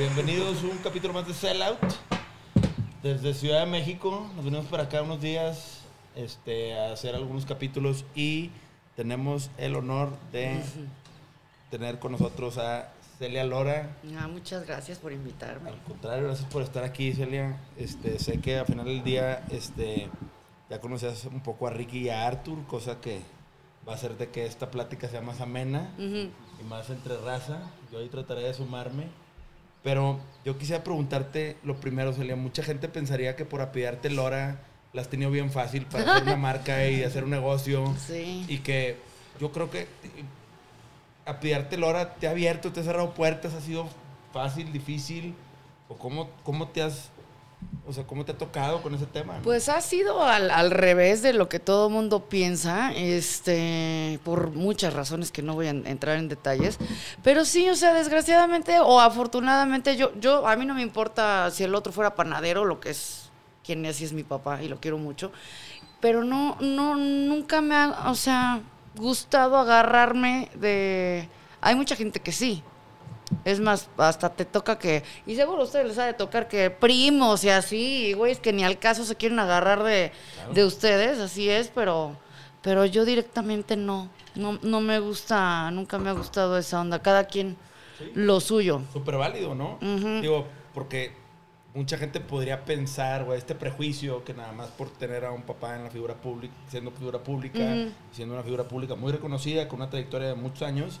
Bienvenidos a un capítulo más de Sellout. Desde Ciudad de México nos venimos para acá unos días este, a hacer algunos capítulos y tenemos el honor de tener con nosotros a Celia Lora. Ah, muchas gracias por invitarme. Al contrario, gracias por estar aquí, Celia. Este, sé que al final del día este, ya conocías un poco a Ricky y a Arthur, cosa que va a hacer de que esta plática sea más amena Ujú. y más entre raza. Yo ahí trataré de sumarme. Pero yo quisiera preguntarte lo primero, Celia. Mucha gente pensaría que por apellidarte Lora la has tenido bien fácil para hacer una marca y hacer un negocio. Sí. Y que yo creo que apellidarte Lora te ha abierto, te ha cerrado puertas, ha sido fácil, difícil. ¿O cómo, cómo te has, o sea, cómo te ha tocado con ese tema? no? Pues ha sido al, al revés de lo que todo mundo piensa, este, por muchas razones que no voy a en- entrar en detalles. Pero sí, o sea, desgraciadamente o afortunadamente, yo, yo, a mí no me importa si el otro fuera panadero, lo que es, quien es, y es mi papá, y lo quiero mucho. Pero no, no, nunca me ha, o sea, gustado agarrarme de. Hay mucha gente que sí. Es más, hasta te toca que, y seguro a ustedes les ha de tocar que primos y así, y güeyes que ni al caso se quieren agarrar de, de ustedes, así es, pero, pero yo directamente no, no, no me gusta, nunca me ha gustado esa onda, cada quien lo suyo. Súper válido, ¿no? Digo, porque mucha gente podría pensar, güey, este prejuicio que nada más por tener a un papá en la figura pública, siendo figura pública, siendo una figura pública muy reconocida, con una trayectoria de muchos años,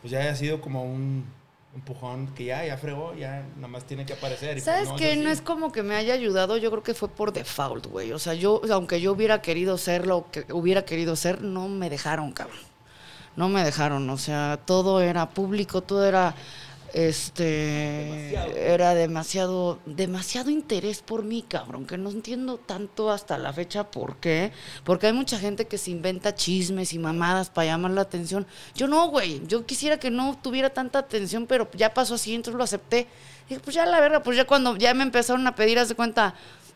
pues ya haya sido como un empujón que ya, ya fregó, ya nada más tiene que aparecer. y pues ¿Sabes no, qué? así. No es como que me haya ayudado, yo creo que fue por default, güey. O sea, yo, aunque yo hubiera querido ser lo que hubiera querido ser, no me dejaron, cabrón. No me dejaron, o sea, todo era público, todo era este era demasiado demasiado interés por mí, cabrón, que no entiendo tanto hasta la fecha por qué, porque hay mucha gente que se inventa chismes y mamadas para llamar la atención. Yo no, güey, yo quisiera que no tuviera tanta atención, pero ya pasó así, entonces lo acepté. Dije, pues ya la verga, pues ya cuando ya me empezaron a pedir, haz de cuenta,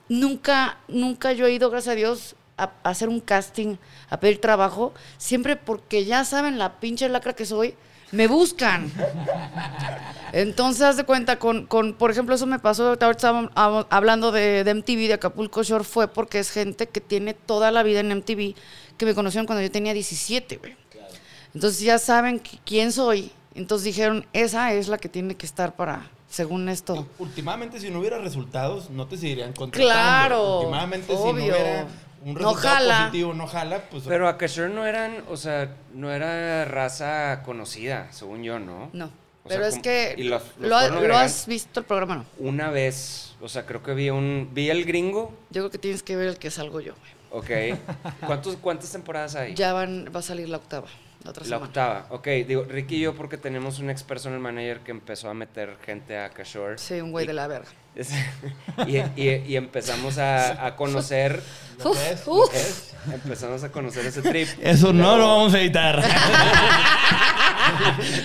nunca, nunca yo he ido, gracias a Dios, a, a hacer un casting, a pedir trabajo, siempre porque ya saben la pinche lacra que soy, me buscan. Entonces, haz de cuenta, con, con, por ejemplo, eso me pasó, ahorita estábamos hab- hablando de, de MTV, de Acapulco Shore, fue porque es gente que tiene toda la vida en MTV, que me conocieron cuando yo tenía 17, güey. Entonces ya saben qui- quién soy. Entonces dijeron, esa es la que tiene que estar para, según esto. Últimamente, si no hubiera resultados, no te seguirían contratando. Claro, Últimamente, si no hubiera un No resultado jala. positivo, no jala, pues... Pero Akashore no eran, o sea, no era raza conocida, según yo, ¿no? No. O Pero sea, es como- que y los- los lo, has visto el programa, ¿no? Una vez, o sea, creo que vi un, vi el gringo, Yo creo que tienes que ver el que salgo yo, güey. ok. ¿Cuántos, ¿Cuántas temporadas hay? Ya van, va a salir la octava, la otra La octava, ok. Digo, Ricky y yo porque tenemos un ex personal manager que empezó a meter gente a Akashore. Sí, un güey Y- de la verga. y, y- y empezamos a, a conocer, empezamos a conocer ese trip. Eso no lo vamos a editar.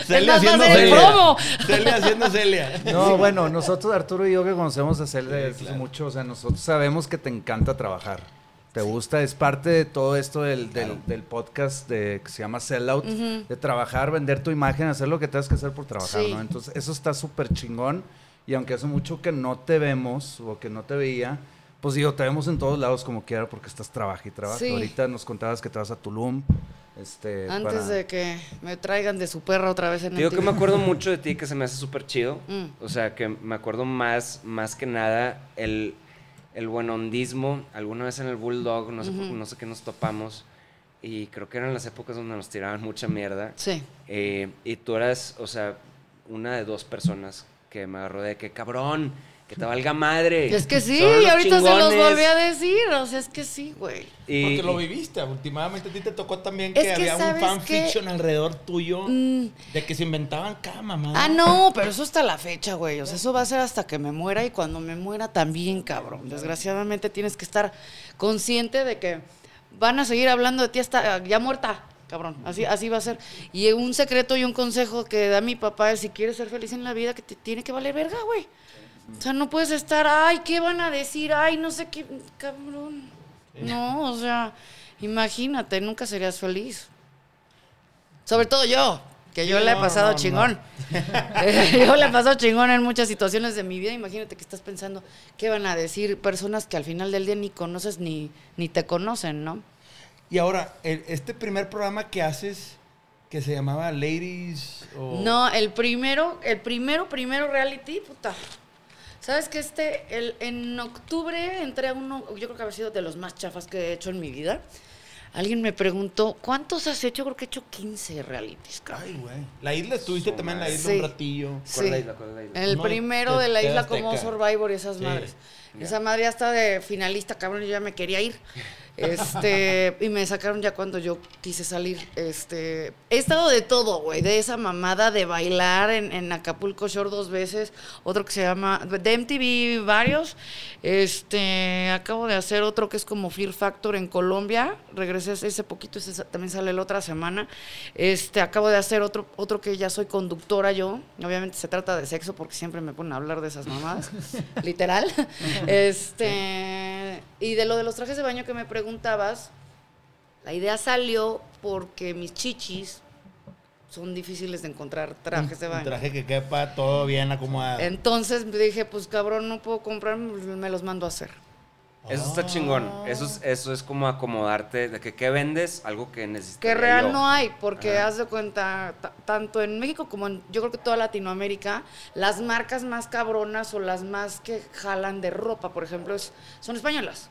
Celia haciendo Celia. promo. Celia haciendo Celia. No, bueno, nosotros, Arturo y yo que conocemos a Celia Sí, claro. mucho, o sea, nosotros sabemos que te encanta trabajar. Te gusta, es parte de todo esto del, del- Claro. del podcast de, que se llama Sellout, Ujú. de trabajar, vender tu imagen, hacer lo que tengas que hacer por trabajar, Sí. ¿no? Entonces, eso está súper chingón. Y aunque hace mucho que no te vemos o que no te veía, pues digo, te vemos en todos lados como quiera porque estás trabaja y trabaja. Sí. Ahorita nos contabas que te vas a Tulum. Este, Antes para- de que me traigan de su perra otra vez en Digo que me acuerdo mucho de ti, que se me hace súper chido. Mm. O sea, que me acuerdo más, más que nada el, el buenondismo. Alguna vez en el Bulldog, no sé, por- Ujú. no sé qué nos topamos. Y creo que eran las épocas donde nos tiraban mucha mierda. Sí. Eh, y tú eras, o sea, una de dos personas que me agarró de que cabrón, que te valga madre. Es que sí, y ahorita se los chingones". volví a decir. O sea, es que sí, güey. Y- Porque lo viviste. Últimamente a ti te tocó también Es que, que, había un ¿sabes fanfiction alrededor tuyo Mm. de que se inventaban cada mamada. Ah, no, pero eso hasta la fecha, güey. O sea, eso va a ser hasta que me muera y cuando me muera también, cabrón. Desgraciadamente tienes que estar consciente de que van a seguir hablando de ti hasta ya muerta. cabrón. Así, así va a ser. Y un secreto y un consejo que da mi papá es si quieres ser feliz en la vida, que te tiene que valer verga, güey. O sea, no puedes estar, ay, ¿qué van a decir? Ay, no sé qué, cabrón. No, o sea, imagínate, nunca serías feliz. Sobre todo yo, que yo le he no, pasado no, chingón. yo le he pasado chingón en muchas situaciones de mi vida. Imagínate que estás pensando, ¿qué van a decir personas que al final del día ni conoces ni, ni te conocen, ¿no? Y ahora, el- este primer programa que haces, que se llamaba Ladies o... No, el primero, el primero, primero reality, puta. ¿Sabes que este, el, en octubre entré a uno, yo creo que había sido de los más chafas que he hecho en mi vida. Alguien me preguntó, ¿cuántos has hecho? Creo que he hecho 15 realities, cabrón. Ay, güey. La isla, estuviste también en la isla un ratillo. ¿Cuál Sí. es la isla? ¿Cuál es la isla? El No, primero de- de la isla como Survivor y esas Sí. madres. Esa madre ya está de finalista, cabrón, yo ya me quería ir. Este, y me sacaron ya cuando yo quise salir. Este, he estado de todo, güey, de esa mamada de bailar en, en Acapulco Shore dos veces, otro que se llama de MTV varios. Este, acabo de hacer otro que es como Fear Factor en Colombia. Regresé ese poquito, ese también sale la otra semana. Este, acabo de hacer otro otro que ya soy conductora yo. Obviamente se trata de sexo porque siempre me ponen a hablar de esas mamadas, literal. Este, y de lo de los trajes de baño que me preguntabas, la idea salió porque mis chichis son difíciles de encontrar trajes de Un baño. traje que quepa todo bien acomodado. Entonces dije, pues cabrón, no puedo comprar, me los mando a hacer. Eso está chingón. Eso es, eso es como acomodarte de que qué vendes, algo que necesitas. Que real no hay, porque haz de cuenta, ta- tanto en México como en, yo creo que toda Latinoamérica, las marcas más cabronas o las más que jalan de ropa, por ejemplo, es- son españolas.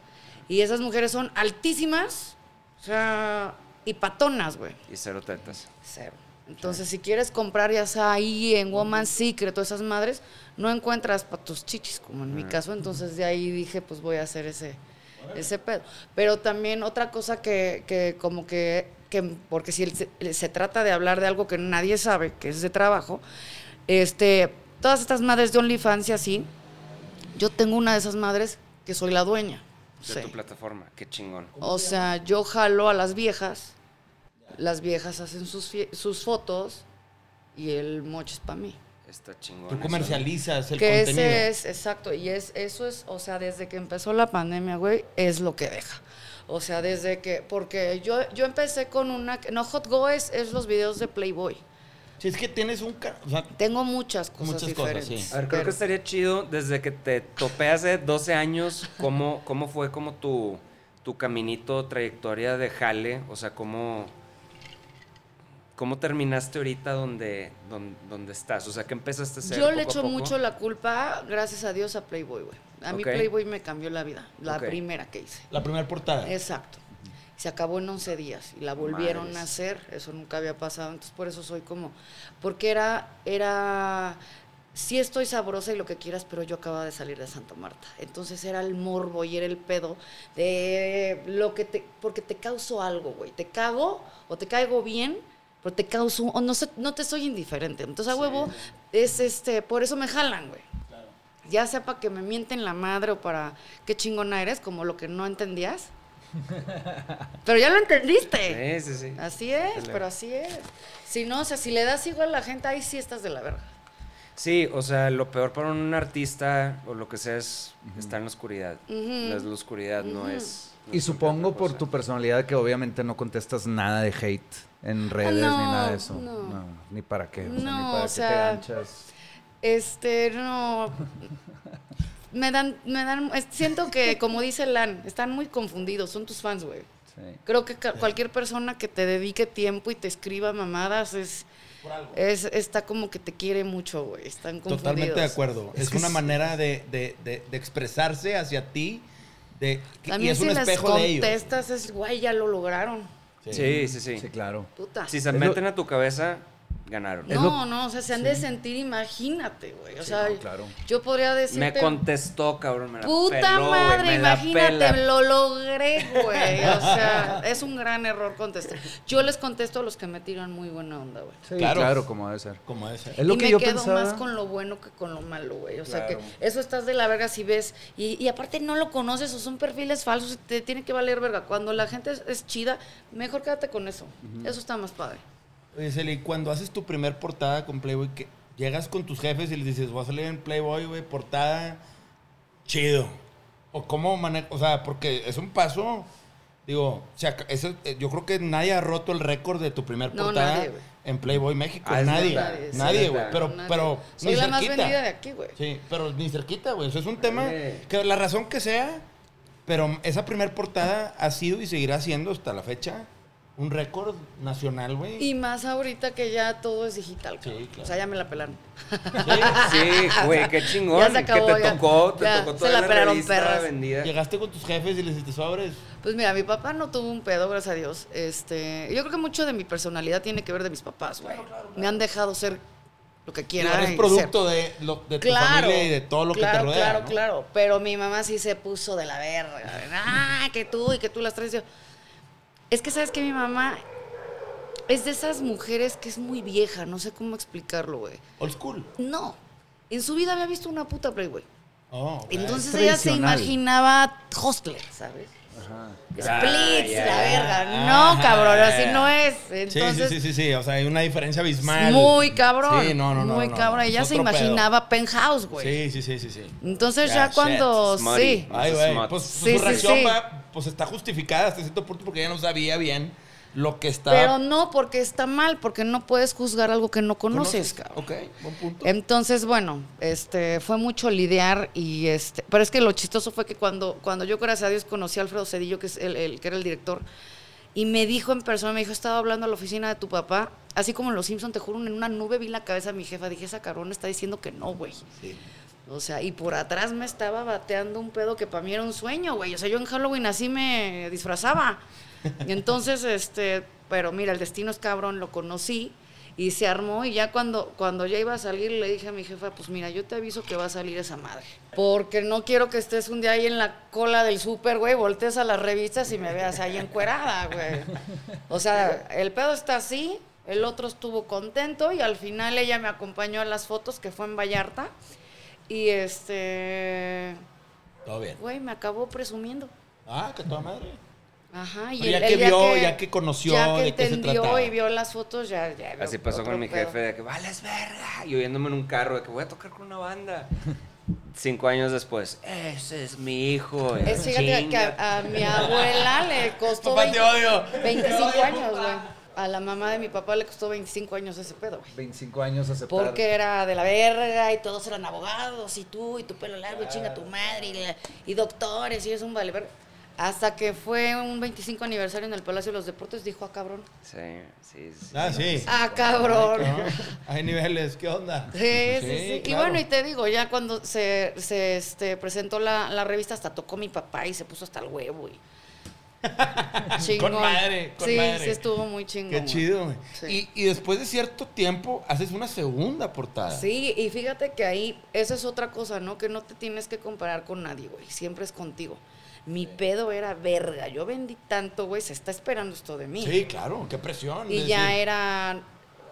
Y esas mujeres son altísimas, o sea, y patonas, güey. Y cero tetas. Cero. Entonces, si quieres comprar ya sea ahí en Woman's Secret o esas madres, no encuentras para tus chichis, como en mi caso. Entonces, de ahí dije, pues voy a hacer ese, ese pedo. Pero también otra cosa que, que como que, que porque si se, se trata de hablar de algo que nadie sabe, que es de trabajo, este, todas estas madres de OnlyFans y así, yo tengo una de esas madres que soy la dueña. De Sí. tu plataforma. Qué chingón. O sea, yo jalo a las viejas, las viejas hacen sus, fotos y el moche es para mí. Está chingón. Tú eso. comercializas el que contenido. ese es, exacto, y es eso es, o sea, desde que empezó la pandemia, güey, es lo que deja. O sea, desde que, porque yo, yo empecé con una, no, Hot Go es, es los videos de Playboy. Si es que tienes un... O sea, Tengo muchas cosas Muchas cosas, sí. A ver, creo pero- que estaría chido desde que te topé hace 12 años, ¿cómo, cómo fue como tu, tu caminito, trayectoria de jale? O sea, ¿cómo, cómo terminaste ahorita donde, donde, donde estás? O sea, ¿qué empezaste a hacer? Yo le echo mucho la culpa, gracias a Dios, a Playboy, güey. A mí Ok. Playboy me cambió la vida, la primera que hice. la primera portada. Exacto. Se acabó en 11 días y la volvieron Madres. a hacer. Eso nunca había pasado. Entonces, por eso soy como. Porque era. era sí estoy sabrosa y lo que quieras, pero yo acababa de salir de Santa Marta. Entonces era el morbo y era el pedo de lo que te. Porque te causo algo, güey. Te cago o te caigo bien, pero te causo. O no, sé, no te soy indiferente. Entonces, a huevo, es este. Por eso me jalan, güey. Ya sea para que me mienten la madre o para qué chingona eres, como lo que no entendías. Pero ya lo entendiste. Sí, sí, sí. Así es, Dale. pero así es. Si no, o sea, si le das igual a la gente, ahí sí estás de la verga. Sí, o sea, lo peor para un artista o lo que sea es estar en la oscuridad. La, la oscuridad no es... no Y es supongo por tu personalidad que obviamente no contestas nada de hate en redes ni no, nada de eso. no. ni para qué. O sea, ni No, para o qué sea, te ganchas. Este, no. Me dan, me dan, siento que, como dice Lan, están muy confundidos, son tus fans, güey. Sí. Creo que ca- cualquier persona que te dedique tiempo y te escriba mamadas es, es está como que te quiere mucho, güey. Están confundidos. Totalmente de acuerdo. Es Es, que una sí. manera de, de- de- de expresarse hacia ti. De, y También es si un les espejo de ellos. contestas es, güey, ya lo lograron. Sí, sí, sí. Sí, claro. Puta. Si se Es lo- meten a tu cabeza, ganaron. No, lo- no, o sea, se han de sentir, imagínate, güey. O Sí, sea, no, claro. yo podría decirte... Me contestó, cabrón. Me la Puta peló, madre, me imagínate, lo logré, güey. O sea, es un gran error contestar. Yo les contesto a los que me tiran muy buena onda, güey. Sí, Claro. claro. como debe ser. Como ese. Es lo y que me yo quedo pensaba. más con lo bueno que con lo malo, güey. O sea Claro. que eso estás de la verga si ves. Y, y aparte no lo conoces o son perfiles falsos y te tiene que valer verga. Cuando la gente es, es chida, mejor quédate con eso. Eso está más padre. Oye, Celi, cuando haces tu primer portada con Playboy, que llegas con tus jefes y les dices, voy a salir en Playboy, güey, portada, chido. O cómo manejas, o sea, porque es un paso, digo, o sea, eso, eh, yo creo que nadie ha roto el récord de tu primer No, portada nadie, en Playboy México. Ah, nadie, verdad, Nadie, güey. Pero, Nadie. pero Soy ni la más cerquita. vendida de aquí, güey. Sí, pero ni cerquita, güey. Eso es un tema que la razón que sea, pero esa primer portada ha sido y seguirá siendo hasta la fecha un récord nacional, güey. Y más ahorita que ya todo es digital. Sí, claro. O sea, ya me la pelaron. Sí, güey, qué chingón. Ya se acabó, que te ya. tocó, te Ya, tocó se toda la la, pelaron perras. vendida. Llegaste con tus jefes y les dijiste sobres. Pues mira, mi papá no tuvo un pedo, gracias a Dios. Este, yo creo que mucho de mi personalidad tiene que ver de mis papás, güey. Me han dejado ser lo que quiera. y producto de, lo- de tu Claro, familia y de todo lo claro, que te rodea. Claro, ¿no? claro. Pero mi mamá sí se puso de la verga. Ah, que tú y que tú las traes. Yo, Es que sabes que mi mamá es de esas mujeres que es muy vieja, no sé cómo explicarlo, güey. Old school. No, en su vida había visto una puta Playboy. Oh, ok. Entonces Es ella se imaginaba hostler, ¿sabes? Ajá. Splits, ya, la verga. No, cabrón, así ya. no es. Sí, Entonces, sí, sí, sí, sí. O sea, hay una diferencia abismal. muy cabrón. Sí, no, no, no. Muy no. cabrón. Ella se pedo. imaginaba penthouse, güey. Sí, sí, sí, sí, sí. Entonces Ya, ya, cuando smutty. sí. Ay, güey. es smart. Pues, Sí, su sí, reacción sí. va, pues está justificada hasta cierto punto porque ella no sabía bien lo que estaba. Pero no porque está mal, porque no puedes juzgar algo que no conoces, cabrón. Ok, buen punto. Entonces, bueno, este, fue mucho lidiar y este, pero es que lo chistoso fue que cuando, cuando yo, gracias a Dios, conocí a Alfredo Cedillo, que es el, el- que era el director, y me dijo en persona, me dijo, estaba hablando a la oficina de tu papá, así como en Los Simpson, te juro, en una nube vi la cabeza de mi jefa, dije, esa cabrona está diciendo que no, güey. Sí. O sea, y por atrás me estaba bateando un pedo que para mí era un sueño, güey. O sea, yo en Halloween así me disfrazaba. Y entonces, este, pero mira, el destino es cabrón, lo conocí y se armó. Y ya cuando, cuando ya iba a salir, le dije a mi jefa, pues mira, yo te aviso que va a salir esa madre. Porque no quiero que estés un día ahí en la cola del súper, güey, voltees a las revistas y me veas ahí encuerada, güey. O sea, el pedo está así. El otro estuvo contento y al final ella me acompañó a las fotos que fue en Vallarta. Y este. Todo bien. Güey, me acabó presumiendo. Ah, que toda madre. Ajá. Y Pero ya el- que vio, ya que conoció ya que de qué se entendió trataba. y vio las fotos, ya. Así pasó con mi pedo. jefe de que vales verga. Y oyéndome en un carro de que voy a tocar con una banda. Cinco años después, ese es mi hijo. Es, fíjate que Chinga. a, a mi abuela le costó Papá, te 20 odio. 25 años, güey. A la mamá de mi papá le costó 25 años ese pedo, güey. 25 años aceptar. Porque era de la verga y todos eran abogados y tú y tu pelo largo y chinga tu madre y, la- y doctores y es un vale verga. Hasta que fue un 25 aniversario en el Palacio de los Deportes, dijo, ah, cabrón. Sí, sí, sí. Ah, sí. Ah, cabrón. Hay niveles, ¿qué onda? Sí, sí, sí. Y claro. bueno, y te digo, ya cuando se, se este, presentó la, la revista, hasta tocó mi papá y se puso hasta el huevo. Y... Chingón. Con madre, con sí, madre. sí, estuvo muy chingón. Qué chido, güey. Sí. Y, y después de cierto tiempo, haces una segunda portada. Sí, y fíjate que ahí, esa es otra cosa, ¿no? Que no te tienes que comparar con nadie, güey. Siempre es contigo. Mi pedo era verga. Yo vendí tanto, güey. Se está esperando esto de mí. Sí, claro, qué presión. Y ya decir, era.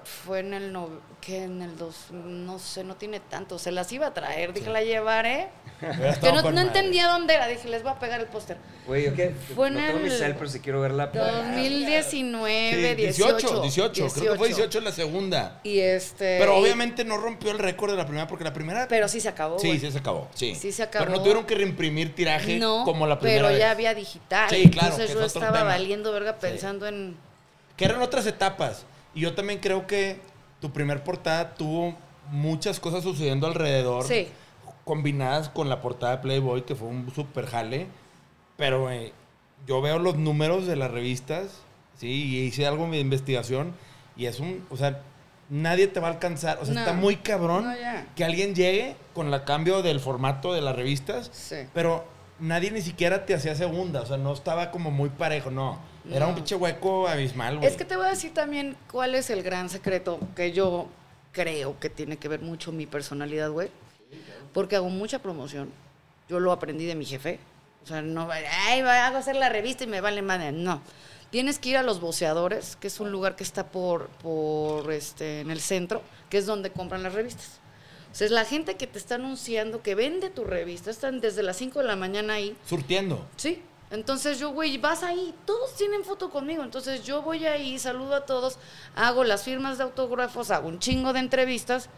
Fue en el. No, que en el dos. No sé, no tiene tanto. Se las iba a traer. Dije, la llevaré. Que no, no entendía dónde era. Dije, les voy a pegar el póster. Güey, yo qué. Fue no en tengo mi el cel, pero si quiero verla. 2019, Sí, 18. 18, 18, creo que fue 18 la segunda. Y este. Pero obviamente no rompió el récord de la primera, porque la primera. Pero sí se acabó. sí, sí se acabó. Sí. Sí se acabó. Pero no tuvieron que reimprimir tiraje No, como la primera. pero ya había digital. Sí, claro, Entonces yo es estaba tema. valiendo verga pensando en. Que eran otras etapas. Y yo también creo que tu primer portada tuvo muchas cosas sucediendo alrededor. Sí. Combinadas con la portada de Playboy, que fue un super jale. Pero eh, yo veo los números de las revistas, ¿sí? Y hice algo de investigación. Y es un. O sea, nadie te va a alcanzar. O sea, No. está muy cabrón No, que alguien llegue con el cambio del formato de las revistas. Sí. Pero nadie ni siquiera te hacía segunda. O sea, no estaba como muy parejo, no. Era un pinche hueco abismal, güey. Es que te voy a decir también cuál es el gran secreto que yo creo que tiene que ver mucho mi personalidad, güey. Porque hago mucha promoción. Yo lo aprendí de mi jefe. O sea, no, va- ay, hago hacer la revista y me vale madre. No. Tienes que ir a los boceadores, que es un lugar que está por, por este, en el centro, que es donde compran las revistas. O sea, es la gente que te está anunciando, que vende tu revista. Están desde las 5 de la mañana ahí. Surtiendo. Sí. Entonces yo, güey, vas ahí, todos tienen foto conmigo. Entonces yo voy ahí, saludo a todos, hago las firmas de autógrafos, hago un chingo de entrevistas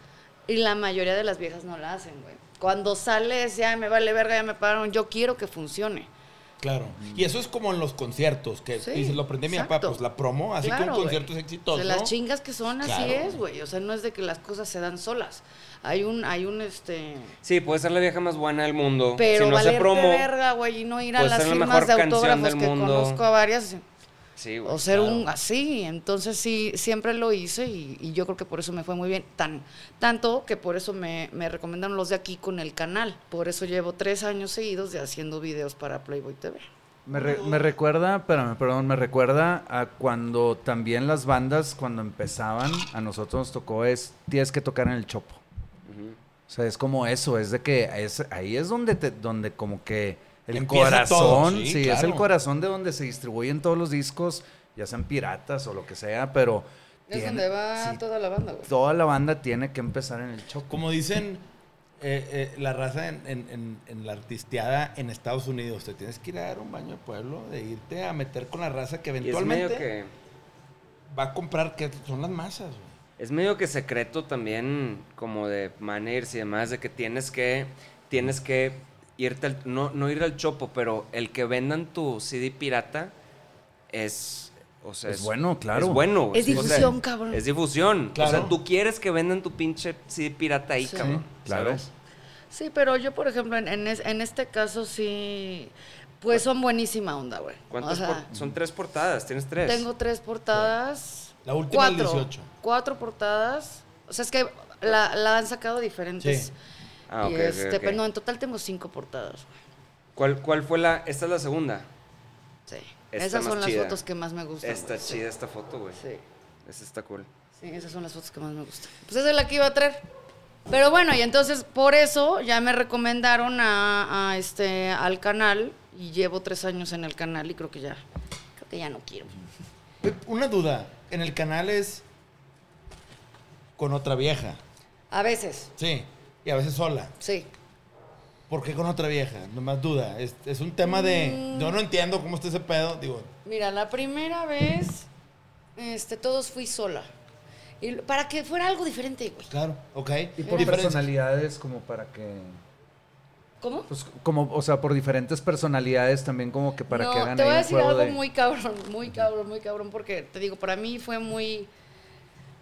y la mayoría de las viejas no la hacen, güey. Cuando sales, ya me vale verga, ya me pagaron, yo quiero que funcione. Claro. Y eso es como en los conciertos, que Sí, dices, lo aprendí mi papá, pues la promo, así que Claro, un concierto es exitoso. De las chingas que son, así es, güey. O sea, no es de que las cosas se dan solas. Hay un, hay un, este... Sí, puede ser la vieja más buena del mundo. Pero si no se promo. verga, güey, y no ir a las la firmas de autógrafos del que mundo. conozco a varias. Sí, güey. O ser claro. un así, entonces sí, siempre lo hice y, y yo creo que por eso me fue muy bien. Tan, tanto que por eso me, me recomendaron los de aquí con el canal. Por eso llevo tres años seguidos de haciendo videos para Playboy TV. Me, re- me recuerda, espérame, perdón, me recuerda a cuando también las bandas, cuando empezaban, a nosotros nos tocó es, tienes que tocar en el chopo. O sea, es como eso, es de que es, ahí es donde te, donde como que el Empieza corazón, todo, sí, sí, es el corazón de donde se distribuyen todos los discos, ya sean piratas o lo que sea, pero Es tiene- donde va sí, toda la banda, güey. toda la banda tiene que empezar en el chopo. Como dicen eh, eh, la raza en, en- en- en la artisteada en Estados Unidos, te tienes que ir a dar un baño de pueblo, de irte a meter con la raza que eventualmente medio que. va a comprar, que son las masas, güey. Es medio que secreto también, como de managers y demás, de que tienes que, tienes que irte al, no, no ir al chopo, pero el que vendan tu CD pirata es, o sea, Es bueno, claro. Es bueno. Es o sea, difusión, cabrón. Es difusión. O Claro. sea, tú quieres que vendan tu pinche CD pirata ahí, Sí. cabrón. Sí, claro. ¿sabes? Sí, pero yo, por ejemplo, en, en es- en este caso sí, pues son buenísima onda, güey. ¿Cuántas O sea, por- son tres portadas? ¿Tienes tres? Tengo tres portadas. La última el cuatro, 18. Cuatro portadas. O sea, es que la, la han sacado diferentes. Sí. Ah, ok, y este, ok. pero no, en total tengo cinco portadas. güey. ¿Cuál, ¿Cuál fue la...? Esta es la segunda. Sí. Esas son las chida. fotos que más me gustan. Está sí. chida esta foto, güey. Sí. Esta está cool. Sí, esas son las fotos que más me gustan. Pues esa es la que iba a traer. Pero bueno, y entonces por eso ya me recomendaron a, a este al canal y llevo tres años en el canal y creo que ya, creo que ya no quiero. Eh, Una duda, en el canal es con otra vieja, A veces, sí, y a veces sola. sí. ¿Por qué con otra vieja? Nomás duda. Es, es un tema de. Mm. Yo no entiendo cómo está ese pedo. Digo, Mira, la primera vez, este, todos fui sola. Y para que fuera algo diferente, güey. claro, ok. Y por personalidades como para que... ¿Cómo? Pues como, o sea, por diferentes personalidades también como que para no, que hagan te voy ahí a decir algo de... muy cabrón, muy cabrón, muy cabrón, porque te digo, para mí fue muy...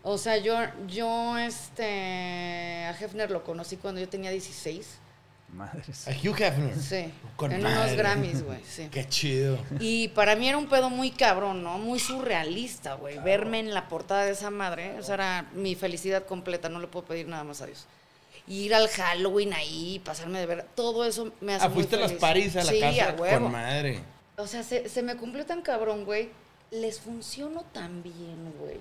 O sea, yo, yo, este, a Hefner lo conocí cuando yo tenía 16. Madres. A Hugh Hefner. Sí, Con en madre. unos Grammys, güey, sí. Qué chido. Y para mí era un pedo muy cabrón, ¿no? Muy surrealista, güey. Verme en la portada de esa madre, esa era mi felicidad completa, no le puedo pedir nada más a Dios. Ir al Halloween ahí, pasarme de ver, todo eso me hace Ah, muy fuiste a las feliz. paris a la sí, casa a huevo. con madre. O sea, se, se me cumplió tan cabrón, güey. Les funcionó tan bien, güey.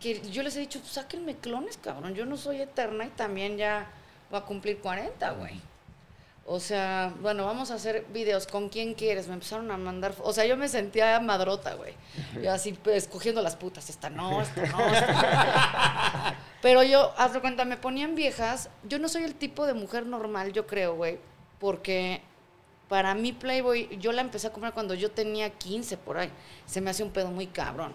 Que yo les he dicho, sáquenme clones, cabrón. Yo no soy eterna y también ya voy a cumplir 40, güey. O sea, bueno, vamos a hacer videos. ¿Con quién quieres? Me empezaron a mandar. O sea, yo me sentía madrota, güey. Yo así, pues, escogiendo las putas. Esta no, esta no. esta no. Pero yo, haz de cuenta, me ponían viejas. Yo no soy el tipo de mujer normal, yo creo, güey. Porque para mí Playboy, yo la empecé a comprar cuando yo tenía 15 por ahí. Se me hace un pedo muy cabrón.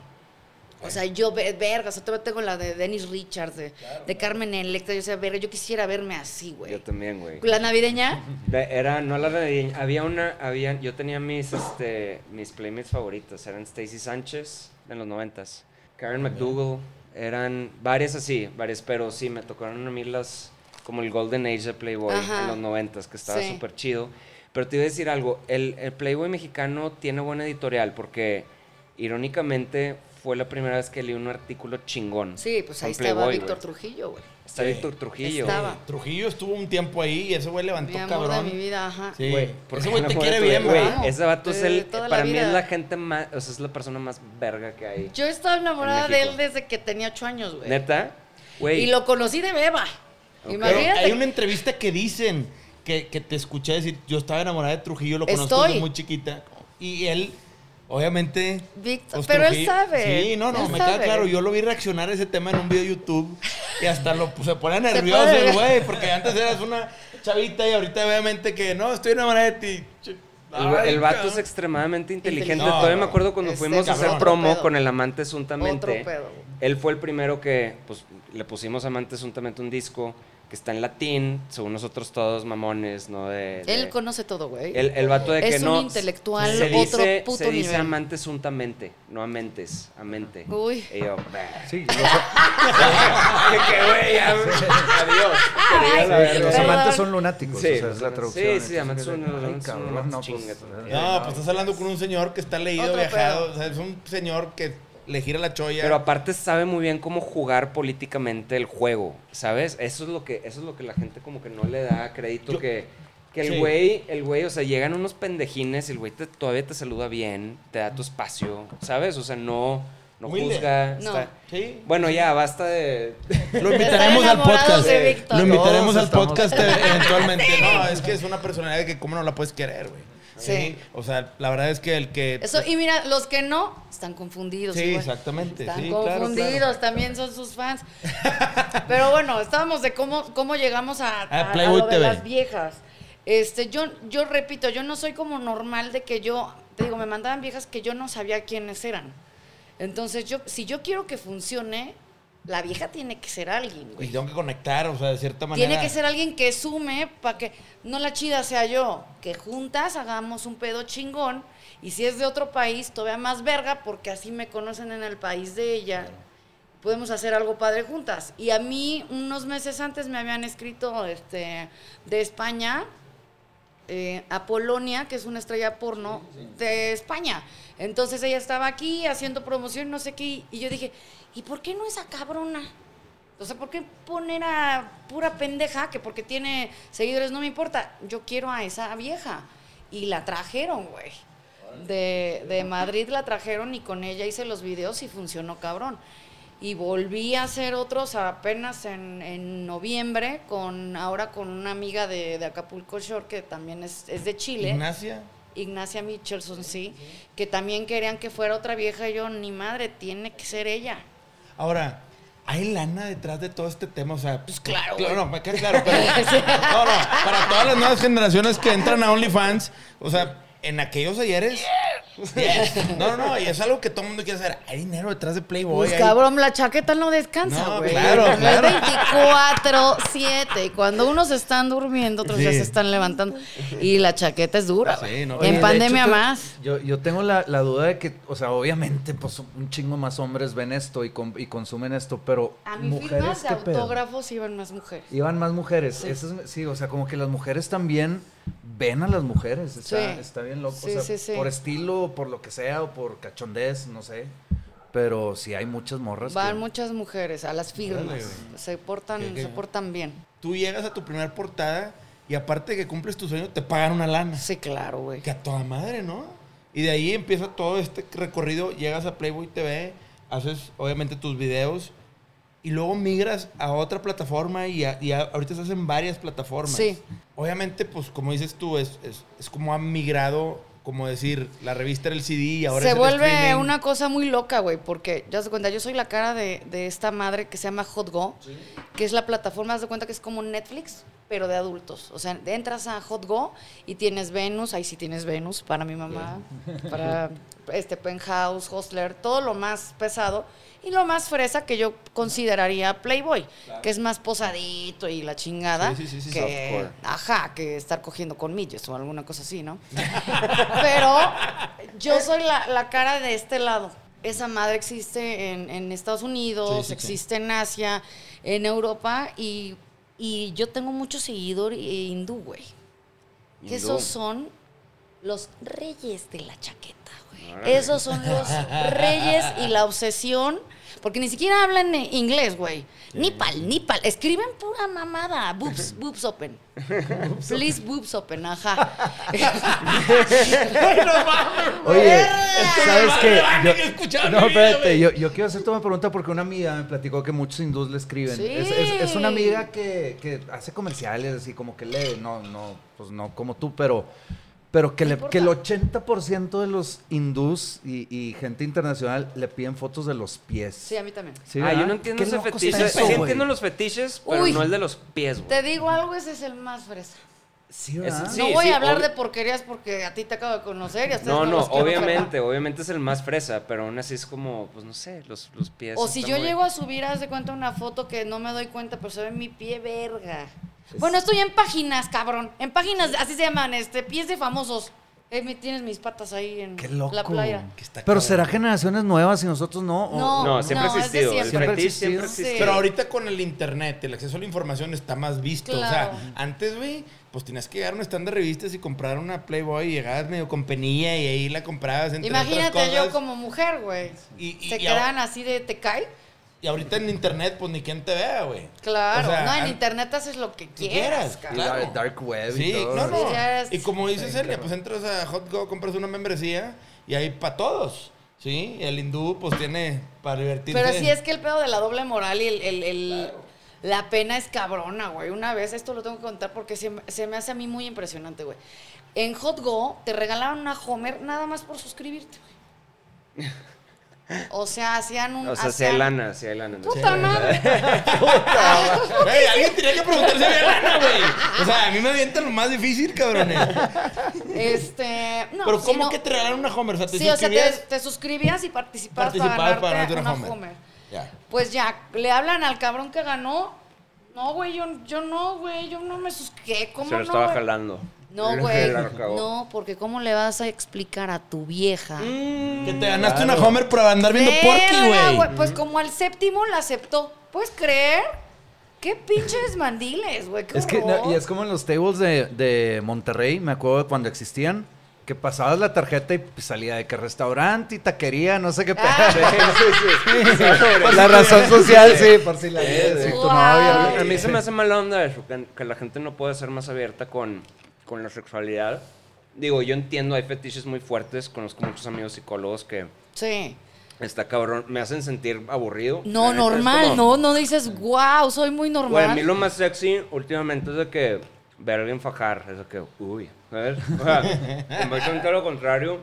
O sea, yo, ve- verga, o sea, todavía tengo la de Dennis Richards, de, de Carmen Electra. Yo, sea, verga, yo quisiera verme así, güey. Yo también, güey. La navideña, De- Era, no la navideña, había una, había, yo tenía mis, este, mis playmates favoritos, eran Stacy Sánchez, en los noventas, Karen McDougall, eran varias así, varias, pero sí, me tocaron a mí las, como el Golden Age de Playboy Ajá. en los noventas, que estaba Sí. súper chido. Pero te iba a decir algo, el, el Playboy mexicano tiene buena editorial, porque irónicamente fue la primera vez que leí un artículo chingón. Sí, pues ahí estaba Playboy, Víctor. Trujillo, güey. Está Sí. Víctor Trujillo. Estaba. Trujillo estuvo un tiempo ahí y ese güey levantó Mi amor cabrón. de mi vida, ajá. Sí. Güey, porque ese güey te quiere bien, güey. Ese vato es el. Para mí es la gente más. O sea, es la persona más verga que hay. Yo estaba enamorada En de él desde que tenía ocho años, güey. Neta. Güey. Y lo conocí de beba. Imagínate. hay una entrevista que dicen que, que te escuché decir, yo estaba enamorada de Trujillo, lo conozco Estoy. desde muy chiquita. Y él, obviamente... Víctor- pues, pero él sabe. Sí, no, no, él me queda claro. Yo lo vi reaccionar a ese tema en un video de YouTube y hasta lo, pues, se pone nervioso el güey, porque antes eras una chavita y ahorita obviamente que no, estoy enamorada de ti. El, Ay, el vato cabrón. es extremadamente inteligente. Todavía No, me acuerdo cuando este fuimos a hacer promo con el Amante Suntamente. Él fue el primero que, pues, le pusimos Amante Suntamente un disco que está en latín, según nosotros todos mamones, ¿no? De, de- Él conoce todo, güey. el, el vato de que Es un no. intelectual, se otro dice, puto Se dice nivel. amante suntamente, no amentes, amente. Uy. Y yo, bah. Sí, que güey, ya, adiós. Los Perdón. amantes son lunáticos. Sí, o sea, los es la amantes- traducción. sí, sí, amantes son- no, pues, chinga, eh, No, pues estás hablando con un señor que está leído, viajado. O sea, es un señor que le gira la cholla. Pero aparte sabe muy bien cómo jugar políticamente el juego, ¿sabes? Eso es lo que, eso es lo que la gente como que no le da crédito Yo- que, que el Sí. güey, el güey, o sea, llegan unos pendejines y el güey te- todavía te saluda bien, te da tu espacio, ¿sabes? O sea, no, no juzga. No. está- Sí. Bueno, ya, basta de... Lo invitaremos al podcast. Lo invitaremos Todos al podcast eventualmente. No, es que es una personalidad que cómo no la puedes querer, güey. Sí. O sea, la verdad es que el que... Eso, y mira, los que no, están confundidos. Sí, igual. exactamente, Están sí, claro, confundidos, claro. también son sus fans. Pero bueno, estábamos de cómo, cómo llegamos a, a- a lo de las viejas. Este, yo, yo repito, yo no soy como normal de que yo, te digo, me mandaban viejas que yo no sabía quiénes eran. Entonces, yo, si yo quiero que funcione, la vieja tiene que ser alguien, Y güey. tengo que conectar, o sea, de cierta manera. Tiene que ser alguien que sume para que no la chida sea yo, que juntas hagamos un pedo chingón y si es de otro país, todavía más verga porque así me conocen en el país de ella. Podemos hacer algo padre juntas. Y a mí unos meses antes me habían escrito este de España eh, a Polonia, que es una estrella porno de España. Entonces ella estaba aquí haciendo promoción, no sé qué, y yo dije, ¿y por qué no esa cabrona? O sea, ¿por qué poner a pura pendeja que porque tiene seguidores no me importa? Yo quiero a esa vieja. Y la trajeron, güey. De, de Madrid la trajeron y con ella hice los videos y funcionó cabrón. Y volví a hacer otros apenas en, en noviembre, con ahora con una amiga de, de Acapulco Shore que también es, es de Chile. Ignacia. Ignacia Michelson, sí, que también querían que fuera otra vieja y yo, ni madre, tiene que ser ella. Ahora, ¿hay lana detrás de todo este tema? O sea, pues claro, Claro, güey. no, me queda claro, pero. no, no, para todas las nuevas generaciones que entran a OnlyFans, o sea, en aquellos ayeres. yes. No, no, no, y es algo que todo el mundo quiere saber. Hay dinero detrás de Playboy. Pues hay- cabrón, la chaqueta no descansa, No, güey. claro, Es claro. 24-7. Y cuando unos están durmiendo, otros ya se están levantando. Y la chaqueta es dura, Sí, no. En Oye, pandemia hecho, más. Yo, yo tengo la, la duda de que, o sea, obviamente, pues un chingo más hombres ven esto y, com- y consumen esto, pero A mi mujeres, firmas de autógrafos iban más mujeres. Iban más mujeres. Sí. Eso es- sí, o sea, como que las mujeres también ven a las mujeres. Está, Sí. está bien loco. Sí, o sea, sí, sí. por estilo, por lo que sea, o por cachondez, no sé. Pero sí hay muchas morras. Van que- muchas mujeres a las firmas. Se portan, ¿Qué, qué? se portan bien. Tú llegas a tu primer portada y aparte de que cumples tu sueño, te pagan una lana. Sí, claro, güey. Que a toda madre, ¿no? Y de ahí empieza todo este recorrido, llegas a Playboy TV, haces obviamente tus videos y luego migras a otra plataforma y, a- y a- ahorita estás en varias plataformas. Sí. Obviamente, pues como dices tú, es, es, es como ha migrado, como decir, la revista era el CD y ahora se es el vuelve streaming. una cosa muy loca, güey, porque ya se cuenta, yo soy la cara de, de esta madre que se llama Hot Go, que es la plataforma, haz de cuenta que es como Netflix, pero de adultos. O sea, entras a Hot Go y tienes Venus, ahí sí tienes Venus para mi mamá, para este Penthouse, Hostler, todo lo más pesado y lo más fresa que yo consideraría Playboy, que es más posadito y la chingada, Sí, sí, sí, sí, que, ajá, que estar cogiendo con millos o alguna cosa así, ¿no? Pero yo soy la, la cara de este lado. Esa madre existe en, en Estados Unidos, existe en Asia, en Europa y, y yo tengo mucho seguidor hindú, güey. Que esos son Los reyes de la chaqueta. Órale. Esos son los reyes y la obsesión. Porque ni siquiera hablan eh, inglés, güey. Nipal, nipal. Escriben pura mamada. Boobs, boobs open. Please, boobs open, ajá. Oye, ¿sabes qué? Yo- no, espérate, yo, yo quiero hacerte una pregunta porque una amiga me platicó que muchos hindús le escriben. Sí. Es, es- es una amiga que, que hace comerciales así como que lee, no, no, pues no como tú, pero, pero que, No le, importa. que el 80% de los hindús y, y gente internacional le piden fotos de los pies. Sí, a mí también. Sí, ah, yo no entiendo ese fetiche. eso, sí entiendo los fetiches, pero Uy. no el de los pies, güey. Te digo algo, ese es el más fresa. Sí, ¿verdad? Sí, no voy sí, a hablar de porquerías porque a ti te acabo de conocer y No, no, los quiero obviamente, enfermar. obviamente es el más fresa, pero aún así es como, pues no sé, los, los pies. O si yo muy- llego a subir, haz de cuenta una foto que no me doy cuenta, pero se ve mi pie verga. Bueno, estoy en páginas, cabrón. En páginas, así se llaman, este, pies de famosos. Eh, tienes mis patas ahí en Qué loco. la playa. Que está Pero cabrón. será generaciones nuevas y nosotros no. ¿O- No, No, siempre no, ha existido. El siempre. Siempre existido. existido. Sí. Pero ahorita con el internet, el acceso a la información está más visto. Claro. O sea, antes, güey, pues tenías que llegar a un stand de revistas y comprar una Playboy y llegabas medio con penilla y ahí la comprabas. Entre Imagínate otras yo cosas. como mujer, güey. Y- y- Se y quedan así de te cae. Y ahorita en internet, pues ni quien te vea, güey. Claro. O sea, no, en internet haces lo que quieras, quieras, Y claro. la dark web y Sí, todo. no, no. Sí, ya es- Y como dice Sí, Celia, claro. pues entras a HotGo, compras una membresía y ahí para todos. ¿Sí? Y el hindú, pues tiene para divertirse. Pero sí es que el pedo de la doble moral y el, el- el- la pena es cabrona, güey. Una vez, esto lo tengo que contar porque se, me- se me hace a mí muy impresionante, güey. En HotGo te regalaron una Homer nada más por suscribirte, güey. O sea, hacían un... O sea, si hay hacían- lana, si hay lana. ¿no? Puta madre. Güey, alguien tenía que preguntar si había lana, güey. O sea, a mí me avientan lo más difícil, cabrones. Este. No, Pero ¿cómo que te regalaron una Homer? O sea, ¿te Sí, o sea, te, suscribías? te suscribías y participabas, Participabas para ganarte una Homer. Homer. Ya. Pues ya, le hablan al cabrón que ganó. No, güey, yo, yo no, güey, yo no me suscribí. ¿Cómo Se lo no? estaba jalando. No, güey. No, porque ¿cómo le vas a explicar a tu vieja? Que te ganaste Claro. una Homer por andar viendo Porky, güey. Pues como al séptimo la aceptó. ¿Puedes creer? Qué pinches mandiles, güey. Qué Es que, no, y es como en los tables de, de Monterrey, me acuerdo de cuando existían, que pasabas la tarjeta y pues, salía de que restaurante y taquería, no sé qué. Ah. pedo. La razón social, sí, por si la Wow. novia. A mí se me hace mala onda eso, que, que la gente no puede ser más abierta con, con la sexualidad. Digo, yo entiendo, hay fetiches muy fuertes, conozco muchos amigos psicólogos que Sí. está cabrón, me hacen sentir aburrido. No, normal, como- no, no dices, wow, soy muy normal. Güey, a mí lo más sexy últimamente es de que ver a alguien fajar, es de que, uy, ¿sabes? O sea, completamente lo contrario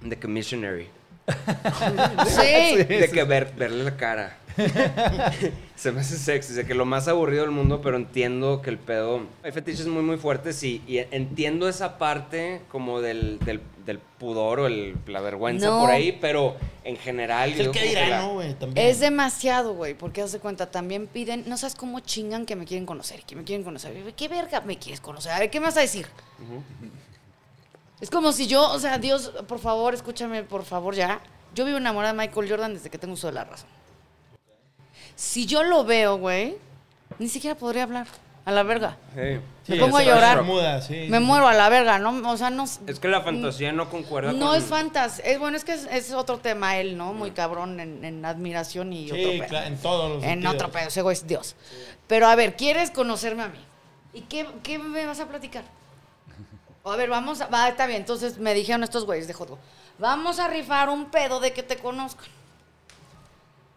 de que missionary. Sí. De que ver, verle la cara. Se me hace sexy, de que lo más aburrido del mundo, pero entiendo que el pedo... Hay fetiches muy, muy fuertes y, y entiendo esa parte como del, del, del pudor o el- la vergüenza No. por ahí, pero en general... Es yo el que como dirá, la- ¿no, güey? También. Es demasiado, güey, porque haz de cuenta, también piden, no sabes cómo chingan que me quieren conocer, que me quieren conocer. ¿Qué verga me quieres conocer? A ver, ¿qué me vas a decir? Es como si yo, o sea, Dios, por favor, escúchame, por favor, ya. Yo vivo enamorada de Michael Jordan desde que tengo uso de la razón. Si yo lo veo, güey, ni siquiera podría hablar. A la verga. Sí. me pongo a llorar. muda, sí, Me sí. muero a la verga, ¿no? O sea, no. Es que la fantasía no concuerda No con... es fantasía. Es, bueno, es que es, es otro tema él, ¿no? Muy cabrón en, en admiración y otro Sí, pedo. claro, en todos los En sentidos. otro pedo, ese güey es Dios. Pero a ver, ¿quieres conocerme a mí? ¿Y qué, qué me vas a platicar? A ver, vamos a... Va, está bien. Entonces me dijeron estos güeyes de Hotgo. Vamos a rifar un pedo de que te conozcan.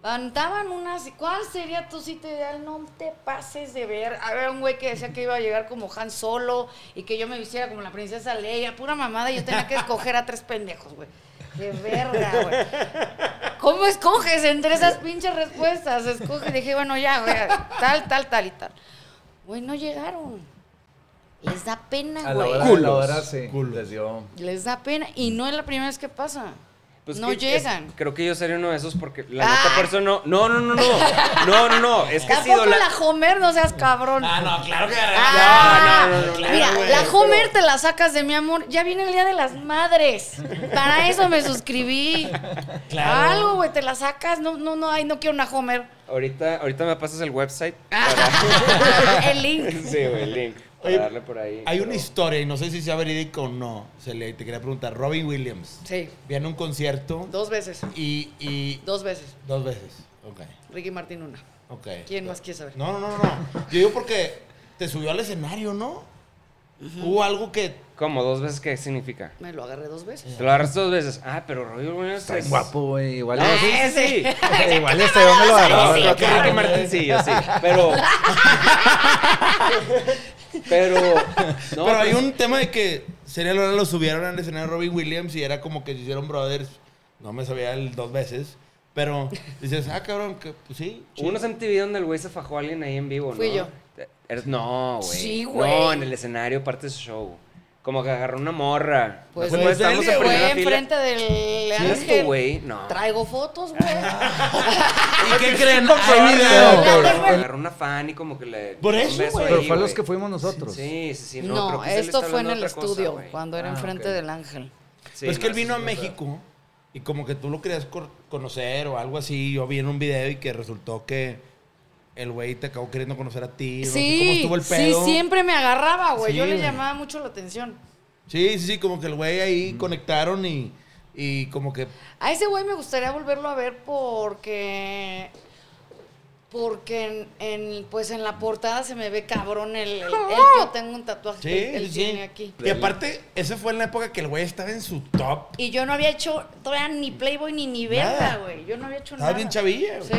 Cantaban unas... ¿Cuál sería tu sitio ideal? No te pases de ver. A ver, un güey que decía que iba a llegar como Han Solo y que yo me vistiera como la princesa Leia. Pura mamada. Yo tenía que escoger a tres pendejos, güey. De verga, güey. ¿Cómo escoges entre esas pinches respuestas? Escoge. Dije, bueno, ya, güey. Tal, tal, tal y tal. Güey, no llegaron. Les da pena, A la güey. hora, a la hora sí, Culos. les dio... Les da pena. Y no es la primera vez que pasa. Pues no que- llegan. es- creo que yo sería uno de esos porque la Ah. neta por eso no. No, no, no, no. No, no, no. Es que ha sido la. la Homer, no seas cabrón. Ah, no, claro que Ah, No, no, no, no, claro, Mira, güey, la pero- Homer te la sacas de mi amor. Ya viene el día de las madres. Para eso me suscribí. Claro. Algo, güey, te la sacas. No, no, no, ay, no quiero una Homer. Ahorita, ahorita me pasas el website. el link. Sí, güey, el link. Oye, darle por ahí. Hay pero- una historia, y no sé si sea verídico o no. Se le, te quería preguntar. Robin Williams. Sí, Viene a un concierto dos veces. y, y. Dos veces. Dos veces. Ok. Ricky Martin una. Ok. ¿Quién más quiere saber? No, no, no, no. Yo digo porque te subió al escenario, ¿no? Hubo algo que. ¿Cómo? ¿Dos veces qué significa? Me lo agarré dos veces. Te lo agarraste dos veces. Ah, pero Robbie Williams Está es- guapo, güey. Igual, No, sí, sí, sí. igual este yo me lo agarraba. No, creo que Ricky Martin sí. Pero. pero. No, pero hay pues, un tema de que Serial ahora lo subieron al escenario Robin Williams y era como que se hicieron brothers. No me sabía el dos veces. Pero dices, ah, cabrón, que pues sí. Hubo unos MTV donde el güey se fajó a alguien ahí en vivo, ¿no? Fui yo. Eres- No, güey. Sí, güey. No, en el escenario, parte de su show. Como que agarró una morra. Pues Pues estábamos dele, en Fue primera fila. enfrente del Sí, ángel. esto, güey. No. Traigo fotos, güey. ¿Y qué creen? Hay video. pero- Agarró una fan y como que le. Por eso, güey. Pero fue a los que fuimos nosotros. Sí, sí, sí. No, No, esto fue en el cosa, estudio, cuando era Ah, enfrente del ángel. Sí, que él no, vino a México y como que tú lo querías conocer o algo así. Yo vi en un video y que resultó que el güey te acabó queriendo conocer a ti. no sé ¿Cómo Sí, estuvo el sí, siempre me agarraba, güey. Sí, Yo le llamaba mucho la atención. Sí, sí, sí, como que el güey ahí conectaron y, y como que... A ese güey me gustaría volverlo a ver porque. Porque en, en, pues en la portada se me ve cabrón el, el- el- yo tengo un tatuaje Sí, que él sí, tiene sí. aquí. Y aparte, esa fue en la época que el güey estaba en su top. Y yo no había hecho todavía ni Playboy ni ni verga, güey. Yo no había hecho Estaba nada. bien chavilla, güey. Sí.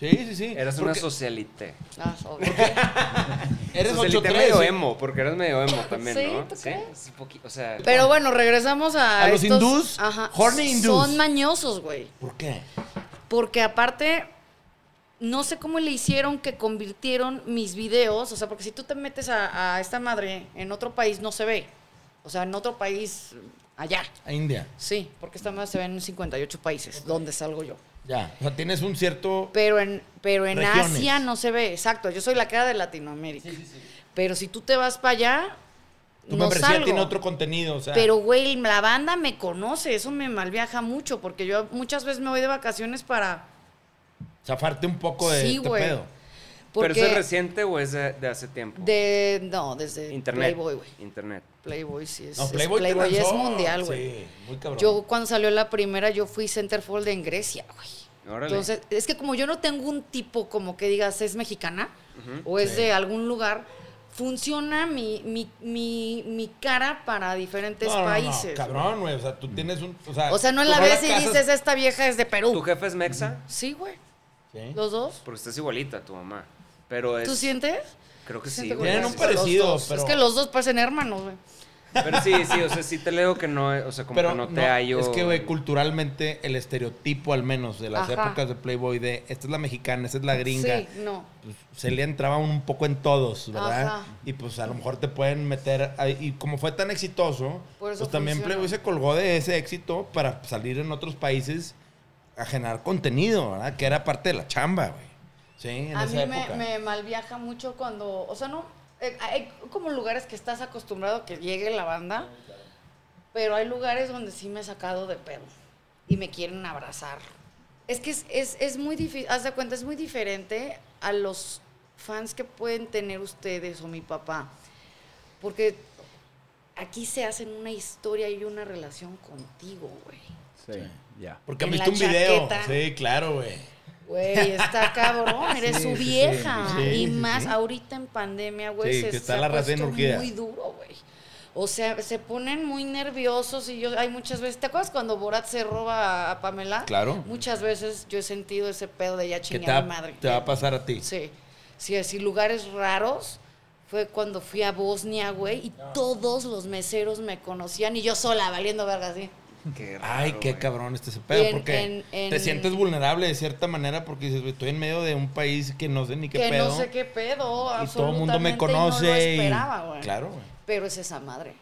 Sí, sí, sí. Eras una socialite. Ah, obvio. Eres Socialite 8'3". medio sí. emo, porque eres medio emo también, Sí, ¿no? ¿tú Sí, poquito, o sea... Pero bueno, regresamos a. A los hindús, Ajá. horny hindús. Son mañosos, güey. ¿Por qué? Porque aparte, no sé cómo le hicieron que convirtieron mis videos. O sea, porque si tú te metes a, a esta madre en otro país, no se ve. O sea, en otro país, allá. A India. Sí, porque esta madre se ve en 58 países, donde salgo yo. Ya. O sea, tienes un cierto... Pero en, pero en Regiones. Asia no se ve, exacto. Yo soy la cara de Latinoamérica. Pero si tú te vas para allá, Tu no membresía salgo. tiene otro contenido, o sea... Pero, güey, la banda me conoce, eso me malviaja mucho, porque yo muchas veces me voy de vacaciones para... Zafarte un poco de Sí, este güey. pedo. ¿Pero eso es reciente o es de, de hace tiempo? de... No, desde Internet. Playboy, güey. Internet. Playboy sí es... No, es- Playboy, te Playboy es mundial, güey. Sí, muy cabrón. Yo cuando salió la primera, yo fui centerfold en Grecia, güey. Órale. Entonces, es que como yo no tengo un tipo como que digas es mexicana o es Sí. de algún lugar, funciona mi, mi, mi, mi cara para diferentes No, no, no, países. cabrón, güey. O sea, tú tienes un... O sea, O sea, no la ves y casas- dices, esta vieja es de ¿Tu Perú. jefe es mexa? Sí, güey. Sí. Los dos. Porque estás igualita tu mamá. Pero es... ¿Tú sientes? Creo que sí, Siento. Tienen un parecido, pero- Es que los dos parecen hermanos, güey. Pero sí, sí, o sea, sí te leo que no, o sea, como Pero que no te no, hallo. es que, güey, culturalmente el estereotipo, al menos, de las Ajá. épocas de Playboy, de esta es la mexicana, esta es la gringa, Sí, no. pues, se le entraba un poco en todos, ¿verdad? Ajá. Y pues a lo mejor te pueden meter. ahí- y como fue tan exitoso, pues también funciona. Playboy se colgó de ese éxito para salir en otros países a generar contenido, ¿verdad? Que era parte de la chamba, güey. Sí, en A esa mí me, época. me malviaja mucho cuando, o sea, no, eh, hay como lugares que estás acostumbrado a que llegue la banda, pero hay lugares donde sí me he sacado de pedo y me quieren abrazar. Es que es, es, es muy difícil, haz de cuenta, es muy diferente a los fans que pueden tener ustedes o mi papá, porque aquí se hacen una historia y una relación contigo, güey. Sí, ya. Porque han visto un video. Sí, claro, güey. Güey, está cabrón, eres Sí, su sí. vieja. Sí, y más ahorita en pandemia, güey, se, que está se la ha puesto muy duro, güey. O sea, se ponen muy nerviosos y yo hay muchas veces, ¿te acuerdas cuando Borat se roba a, Pamela? Claro. Muchas veces yo he sentido ese pedo de ya te a mi madre. te va a pasar a ti. Sí. Sí, así lugares raros. Fue cuando fui a Bosnia, güey, y todos los meseros me conocían y yo sola, valiendo verga así. Qué raro, Ay, qué güey. cabrón este ese pedo. En- porque en- en- te sientes vulnerable de cierta manera porque dices, "Güey, estoy en medio de un país que no sé ni qué que pedo. no sé qué pedo, y todo el mundo me conoce. No lo y- esperaba, güey. Claro, güey. Pero es esa madre.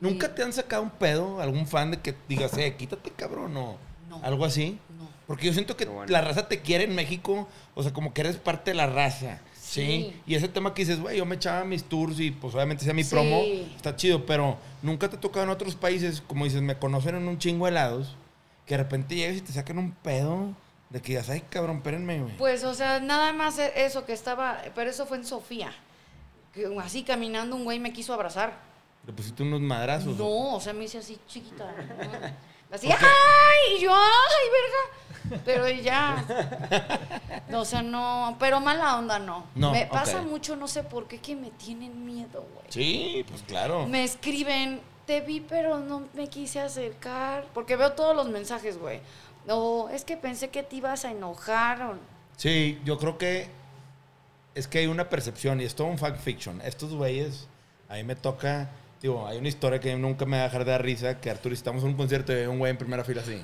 ¿Nunca Y- te han sacado un pedo, algún fan de que digas, eh, quítate cabrón o No. algo así? No. Porque yo siento que bueno. la raza te quiere en México, o sea, como que eres parte de la raza. ¿Sí? Sí. Y ese tema que dices, güey, yo me echaba mis tours y pues obviamente sea mi Sí. promo, está chido, pero nunca te ha tocado en otros países, como dices, me conocen en un chingo de helados, que de repente llegas y te sacan un pedo de que digas, ay, cabrón, espérenme, güey. Pues, o sea, nada más e- eso que estaba, pero eso fue en Sofía. que así caminando un güey me quiso abrazar. Le pusiste unos madrazos. No, o sea, me hice así chiquita. ¿no? Así, ¡ay! Y yo, ¡ay, verga! Pero ya. No, o sea, no. Pero mala onda no. No, Me pasa mucho, no sé por qué, que me tienen miedo, güey. Sí, pues claro. Me escriben, te vi, pero no me quise acercar. Porque veo todos los mensajes, güey. No, es que pensé que te ibas a enojar. o- Sí, yo creo que es que hay una percepción y es todo un fact fiction. Estos güeyes, a mí me toca, digo, hay una historia que nunca me va a dejar de dar risa, que Arturo, estamos en un concierto y hay un güey en primera fila así.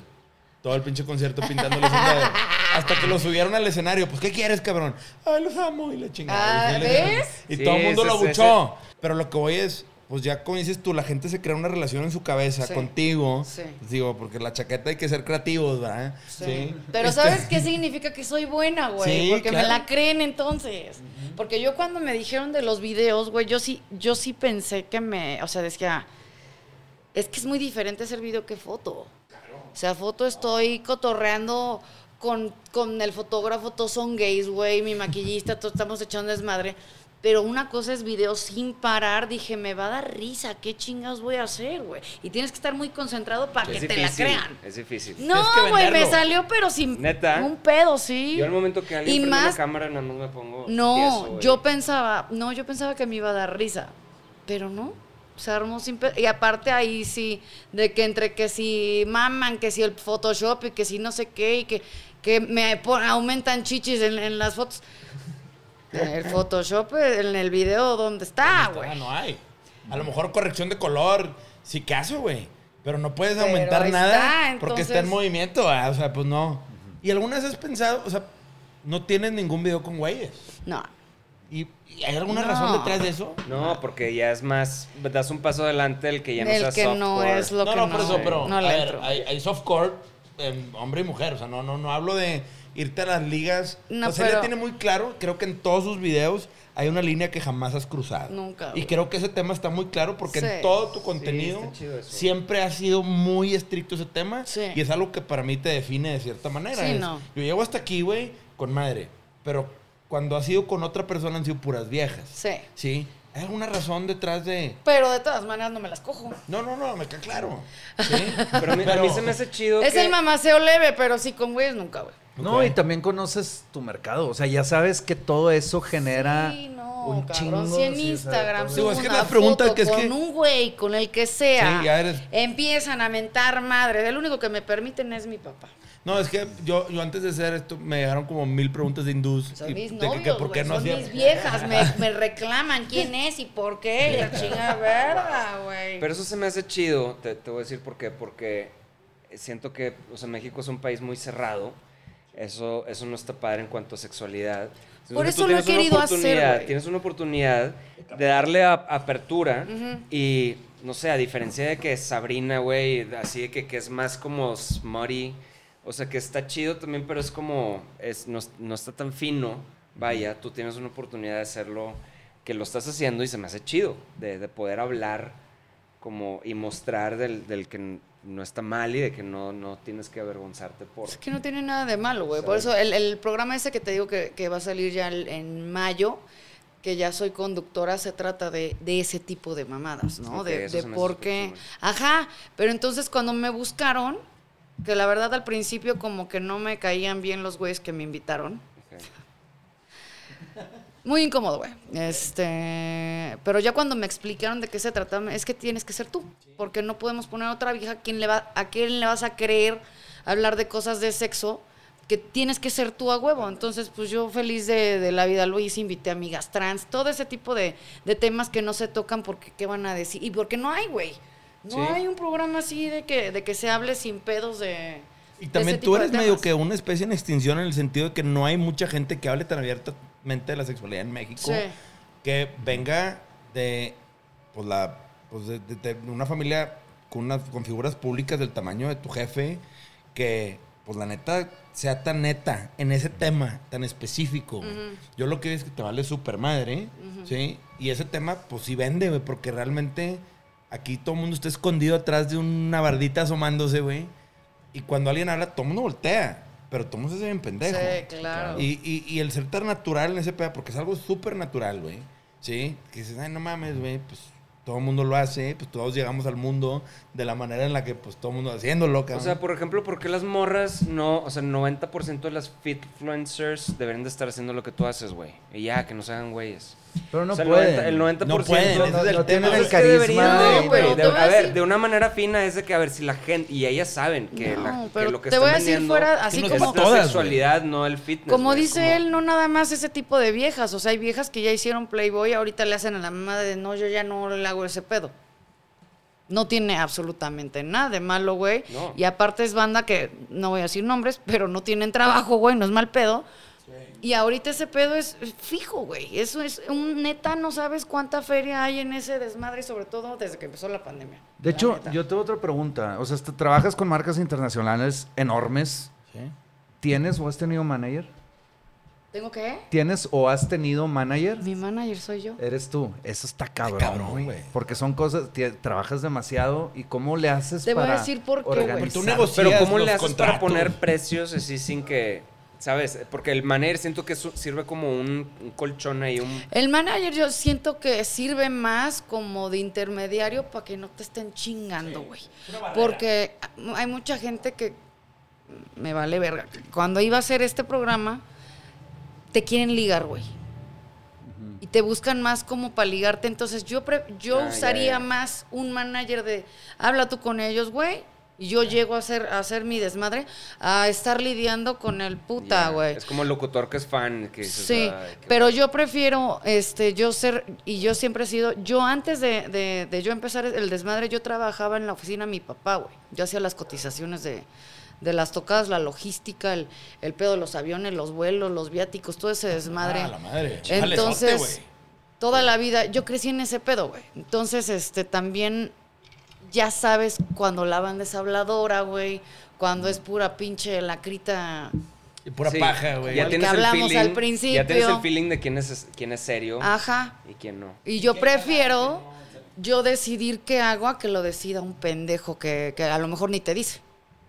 Todo el pinche concierto pintándoles un dedo. Hasta que lo subieron al escenario. Pues, ¿qué quieres, cabrón? Ay, los amo y la chingada. Ah, Y ¿ves? Y Sí, todo el mundo lo abuchó. Pero lo que voy es, pues ya como dices tú, la gente se crea una relación en su cabeza Sí. contigo. Sí. Digo, porque la chaqueta hay que ser creativos, ¿verdad? Sí. Pero Este- ¿sabes qué significa que soy buena, güey? Sí, Porque me claro. la creen entonces. Porque yo cuando me dijeron de los videos, güey, yo sí, yo sí pensé que me, o sea, decía, es que es muy diferente hacer video que foto. O sea, foto estoy cotorreando con, con el fotógrafo, todos son gays, güey, mi maquillista, todos estamos echando desmadre. Pero una cosa es video sin parar. Dije, me va a dar risa, ¿qué chingas voy a hacer, güey? Y tienes que estar muy concentrado para que te la crean. Es difícil. No, güey, me salió, pero sin ¿Neta? un pedo, sí. Yo al momento que alguien Y prende más- la cámara nada más me pongo No, tieso, yo pensaba, no, yo pensaba que me iba a dar risa, pero no. Se armó sin pedo. Y aparte ahí sí, de que entre que si maman, que si el Photoshop y que si no sé qué, y que, que me aumentan chichis en, en las fotos. El Photoshop en el video, ¿dónde está, güey? no hay. A lo mejor corrección de color, sí que hace, güey. Pero no puedes Pero aumentar ahí nada está, porque está en entonces- movimiento, ah, o sea, pues no. ¿Y alguna vez has pensado, o sea, no tienes ningún video con güeyes? No. ¿Y, y hay alguna No. razón detrás de eso? No, porque ya es más, das un paso adelante el que ya no El sea que no es lo no, que no, no, por eso, pero no a ver, hay softcore, em, hombre y mujer, o sea, no, no, no hablo de irte a las ligas. No, o sea, ella pero- tiene muy claro, creo que en todos sus videos hay una línea que jamás has cruzado. Nunca, Y creo que ese tema está muy claro porque Sí. en todo tu contenido eso. siempre ha sido muy estricto ese tema. Sí. Y es algo que para mí te define de cierta manera. Sí, Es, no. Yo llego hasta aquí, güey, con madre. Pero cuando has sido con otra persona han sido puras viejas. Sí. ¿Sí? ¿Hay alguna razón detrás de...? Pero de todas maneras no me las cojo. No, no, no, me queda claro. ¿Sí? Pero a mí, a mí se me hace chido Es que- el mamaceo leve, pero sí con güeyes nunca, güey. No, y también conoces tu mercado. O sea, ya sabes que todo eso genera Sí, no, un cabrón. chingo. Si en sí, Instagram subo es que una la pregunta que es con que- un güey, con el que sea, Sí, ya eres- empiezan a mentar madre. El único que me permiten es mi papá. No, es que yo, yo antes de hacer esto me llegaron como mil preguntas de hindús. Son y mis de que- que novios, por qué no son hacía- mis viejas. Me, me reclaman quién es y por qué. y La chinga verga, güey. Pero eso se me hace chido, te, te voy a decir por qué, porque siento que, o sea, México es un país muy cerrado, eso, eso no está padre en cuanto a sexualidad. Entonces, Por eso lo he tienes una querido hacer. Tienes una oportunidad de darle a- apertura y, no sé, a diferencia de que Sabrina, güey, así de que, que es más como smutty, o sea, que está chido también, pero es como, es, no, no está tan fino, vaya, tú tienes una oportunidad de hacerlo, que lo estás haciendo y se me hace chido, de, de poder hablar como y mostrar del, del que no está mal y de que no, no tienes que avergonzarte por... Es que no tiene nada de malo, güey. Por eso el, el programa ese que te digo que, que va a salir ya el- en mayo, que ya soy conductora, se trata de, de ese tipo de mamadas, ¿no? De de por qué. Ajá, pero entonces cuando me buscaron, que la verdad al principio como que no me caían bien los güeyes que me invitaron. Muy incómodo, güey. Este, pero ya cuando me explicaron de qué se trataba, es que tienes que ser tú, porque no podemos poner a otra vieja a quien le va, a quién le vas a creer hablar de cosas de sexo, que tienes que ser tú a huevo. Entonces, pues yo feliz de, de la vida lo hice, invité a amigas trans, todo ese tipo de, de temas que no se tocan porque qué van a decir y porque no hay, güey. No Sí. hay un programa así de que, de que se hable sin pedos de. Y de también ese tú eres medio que una especie en extinción en el sentido de que no hay mucha gente que hable tan abiertamente de la sexualidad en México. Sí. Que venga de, pues, la, pues, de, de- de una familia con, unas, con figuras públicas del tamaño de tu jefe. Que, pues la neta, sea tan neta en ese tema tan específico. Yo lo que veo es que te vale súper madre, ¿sí? Y ese tema, pues sí vende, porque realmente aquí todo el mundo está escondido atrás de una bardita asomándose, güey. Y cuando alguien habla, todo el mundo voltea. Pero todo el mundo se ve bien pendejo. Sí, claro. Y, y- y el ser tan natural en ese pedo, porque es algo súper natural, güey. ¿sí? Que dices, ay, no mames, güey, pues todo el mundo lo hace, pues todos llegamos al mundo de la manera en la que pues todo el mundo haciéndolo, O cabrón. sea, por ejemplo, ¿por qué las morras no, o sea, 90% de las fitfluencers deberían de estar haciendo lo que tú haces, güey? Y ya, que no se hagan güeyes. Pero no O sea, el pueden. 90%, el 90% No pueden, ese No, es el no tienen el carisma. de, pero a a ver, decir- de una manera fina es de que, a ver, si la gente, y ellas saben que, la- No, que pero lo que te están voy a decir fuera, así es como la todas, sexualidad, no el fitness. Como dice como- él, no nada más ese tipo de viejas. O sea, hay viejas que ya hicieron Playboy, ahorita le hacen a la mamá de no, yo ya no le hago ese pedo. No tiene absolutamente nada de malo, güey. No. Y aparte es banda que, no voy a decir nombres, pero no tienen trabajo, güey, no es mal pedo. Y ahorita ese pedo es fijo, güey. Eso es un neta, no sabes cuánta feria hay en ese desmadre, sobre todo desde que empezó la pandemia. De La hecho, neta. yo tengo otra pregunta. O sea, trabajas con marcas internacionales enormes. ¿Sí? ¿Tienes o has tenido manager? ¿Tengo que? ¿Tienes o has tenido manager? Mi manager soy yo. Eres tú. Eso está cabrón, cabrón, güey. Porque son cosas, trabajas demasiado y cómo le haces Te voy a para decir por qué, güey. organizar? Pero tú negocias Pero ¿cómo los le haces para contratos. poner precios así sin que, sabes? Porque el manager siento que sirve como un, un colchón ahí, un... El manager yo siento que sirve más como de intermediario para que no te estén chingando, güey. Porque hay mucha gente que me vale verga. Cuando iba a hacer este programa, te quieren ligar, güey. Y te buscan más como para ligarte. Entonces yo, pre- yo Ah, ya, usaría ya. más un manager de, habla tú con ellos, güey. Y yo llego a hacer, a hacer mi desmadre, a estar lidiando con el puta, güey. Es como el locutor que es fan. Que dices, Sí, "Ay, qué pero yo prefiero, este, yo ser, y yo siempre he sido, yo antes de, de- de yo empezar el desmadre, yo trabajaba en la oficina de mi papá, güey. Yo hacía las cotizaciones de, de las tocadas, la logística, el, el pedo de los aviones, los vuelos, los viáticos, todo ese desmadre. Ah, la madre. Entonces, güey. toda la vida, yo crecí en ese pedo, güey. Entonces, este, también ya sabes cuando la banda es habladora, güey, cuando es pura pinche lacrita. Y pura Sí, paja, güey. Ya tienes que el hablamos feeling, al Ya tienes principio. el feeling de quién es, quién es serio Ajá. y quién no. Y yo prefiero yo decidir qué hago a que lo decida un pendejo que, que a lo mejor ni te dice.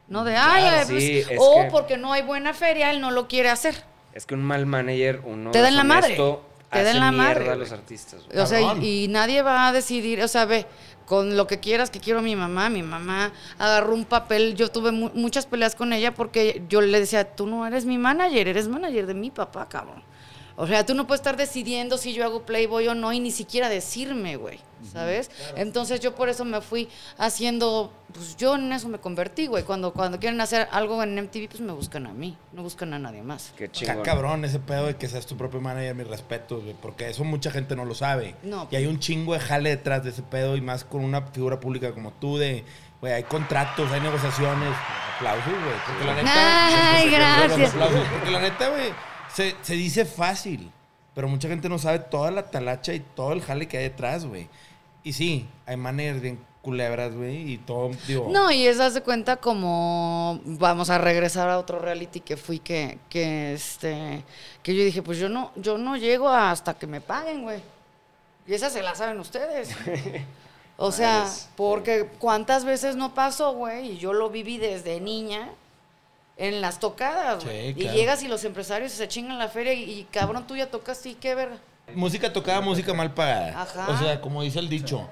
¿No? De, ay, Claro, ay, pues, sí, o que- porque no hay buena feria, él no lo quiere hacer. Es que un mal manager, uno Te da en la madre. Te da en hace la mierda madre, a los artistas. güey. O sea, y nadie va a decidir, o sea, ve, con lo que quieras que quiero a mi mamá, mi mamá agarró un papel, yo tuve mu- muchas peleas con ella porque yo le decía, tú no eres mi manager, eres manager de mi papá, cabrón. O sea, tú no puedes estar decidiendo si yo hago Playboy o no y ni siquiera decirme, güey, ¿sabes? Entonces yo por eso me fui haciendo, pues yo en eso me convertí, güey. Cuando, cuando quieren hacer algo en MTV, pues me buscan a mí, no buscan a nadie más. Qué chingón. cabrón ese pedo de que seas tu propio manager, mis respetos, güey, porque eso mucha gente no lo sabe. No. Y hay un chingo de jale detrás de ese pedo y más con una figura pública como tú de, güey, hay contratos, hay negociaciones. Aplausos, güey, porque la neta... Ay, gracias. Aplausos, porque la neta, güey, se, se dice fácil, pero mucha gente no sabe toda la talacha y todo el jale que hay detrás, güey. Y sí, hay managers bien culebras, güey, y todo, digo... No, y es, de cuenta como vamos a regresar a otro reality que fui que, que este, que yo dije, pues yo no, yo no llego hasta que me paguen, güey. Y esa se la saben ustedes. O sea, porque cuántas veces no pasó, güey, y yo lo viví desde niña en las tocadas, Sí, güey. claro. Y llegas y los empresarios se chingan la feria y, y, cabrón, tú ya tocas y qué verga. Música tocada, música mal pagada. Ajá. O sea, como dice el dicho.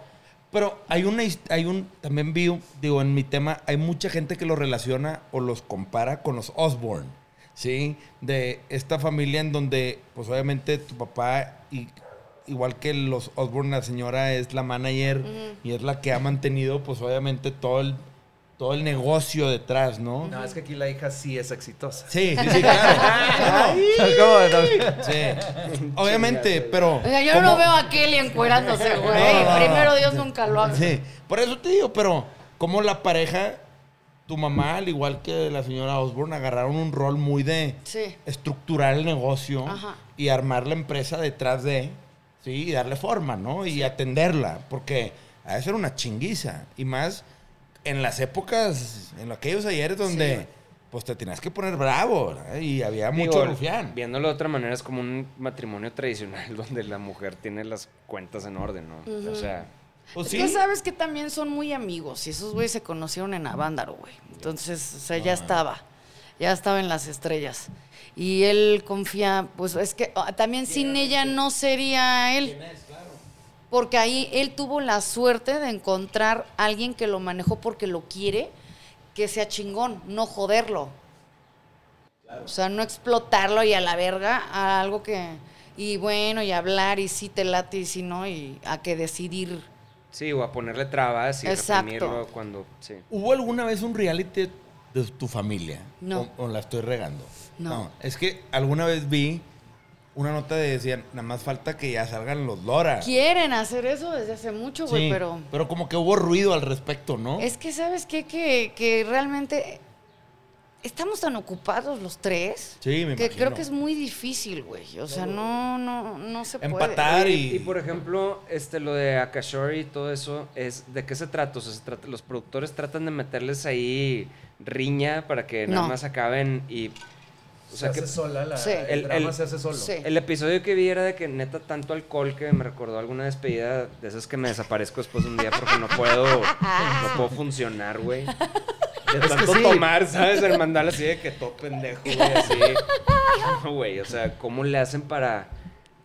Pero hay una hay un también vi, digo, en mi tema hay mucha gente que lo relaciona o los compara con los Osborne, ¿sí? De esta familia en donde pues obviamente tu papá y igual que los Osborne la señora es la manager y es la que ha mantenido pues obviamente todo el todo el negocio detrás, ¿no? No, es que aquí la hija sí es exitosa. Sí, sí, sí, claro. ¿Cómo? Sí. Obviamente, pero Oiga, yo como- no veo a Kelly encuerándose, güey. No, no, no. Primero Dios nunca lo hace. Sí, por eso te digo, pero como la pareja, tu mamá, al igual que la señora Osborne, agarraron un rol muy de Sí. estructurar el negocio Ajá. y armar la empresa detrás de, sí, y darle forma, ¿no? Y atenderla, porque a veces era una chinguiza. Y más en las épocas, en aquellos ayeres donde, pues te tenías que poner bravo, ¿verdad? Y había mucho Digo, rufián. Viéndolo de otra manera, es como un matrimonio tradicional donde la mujer tiene las cuentas en orden, ¿no? O sea, Pues es sí. que sabes que también son muy amigos y esos güeyes se conocieron en Avándaro, güey. Entonces, o sea, ya estaba, ya estaba en las estrellas. Y él confía, pues es que ah, también sin ella no sería él. Porque ahí él tuvo la suerte de encontrar a alguien que lo manejó porque lo quiere, que sea chingón, no joderlo. O sea, no explotarlo y a la verga a algo que... Y bueno, y hablar, y si te late, y si no, y a que decidir. Sí, o a ponerle trabas y Exacto. reprimirlo cuando. Sí. ¿Hubo alguna vez un reality de tu familia? No. ¿O, o la estoy regando? No. Es que alguna vez vi una nota de decían, nada más falta que ya salgan los Lora. Quieren hacer eso desde hace mucho, güey, Sí, pero... pero como que hubo ruido al respecto, ¿no? Es que, ¿sabes qué? Que, que realmente estamos tan ocupados los tres Sí, me que imagino. creo que es muy difícil, güey. O sea, no, no, no se puede. Empatar y... y por ejemplo, este lo de Akashori y todo eso, es ¿de qué se trata? O sea, se trata, los productores tratan de meterles ahí riña para que nada No. más acaben y o sea se que hace sola la, Sí. el, El- drama el- se hace solo. Sí. el episodio que vi era de que neta tanto alcohol que me recordó alguna despedida de esas que me desaparezco después de un día porque no puedo no puedo funcionar, güey. De tanto sí. tomar, ¿sabes? El mandal así de que todo pendejo, güey, así. No, güey, o sea, ¿cómo le hacen para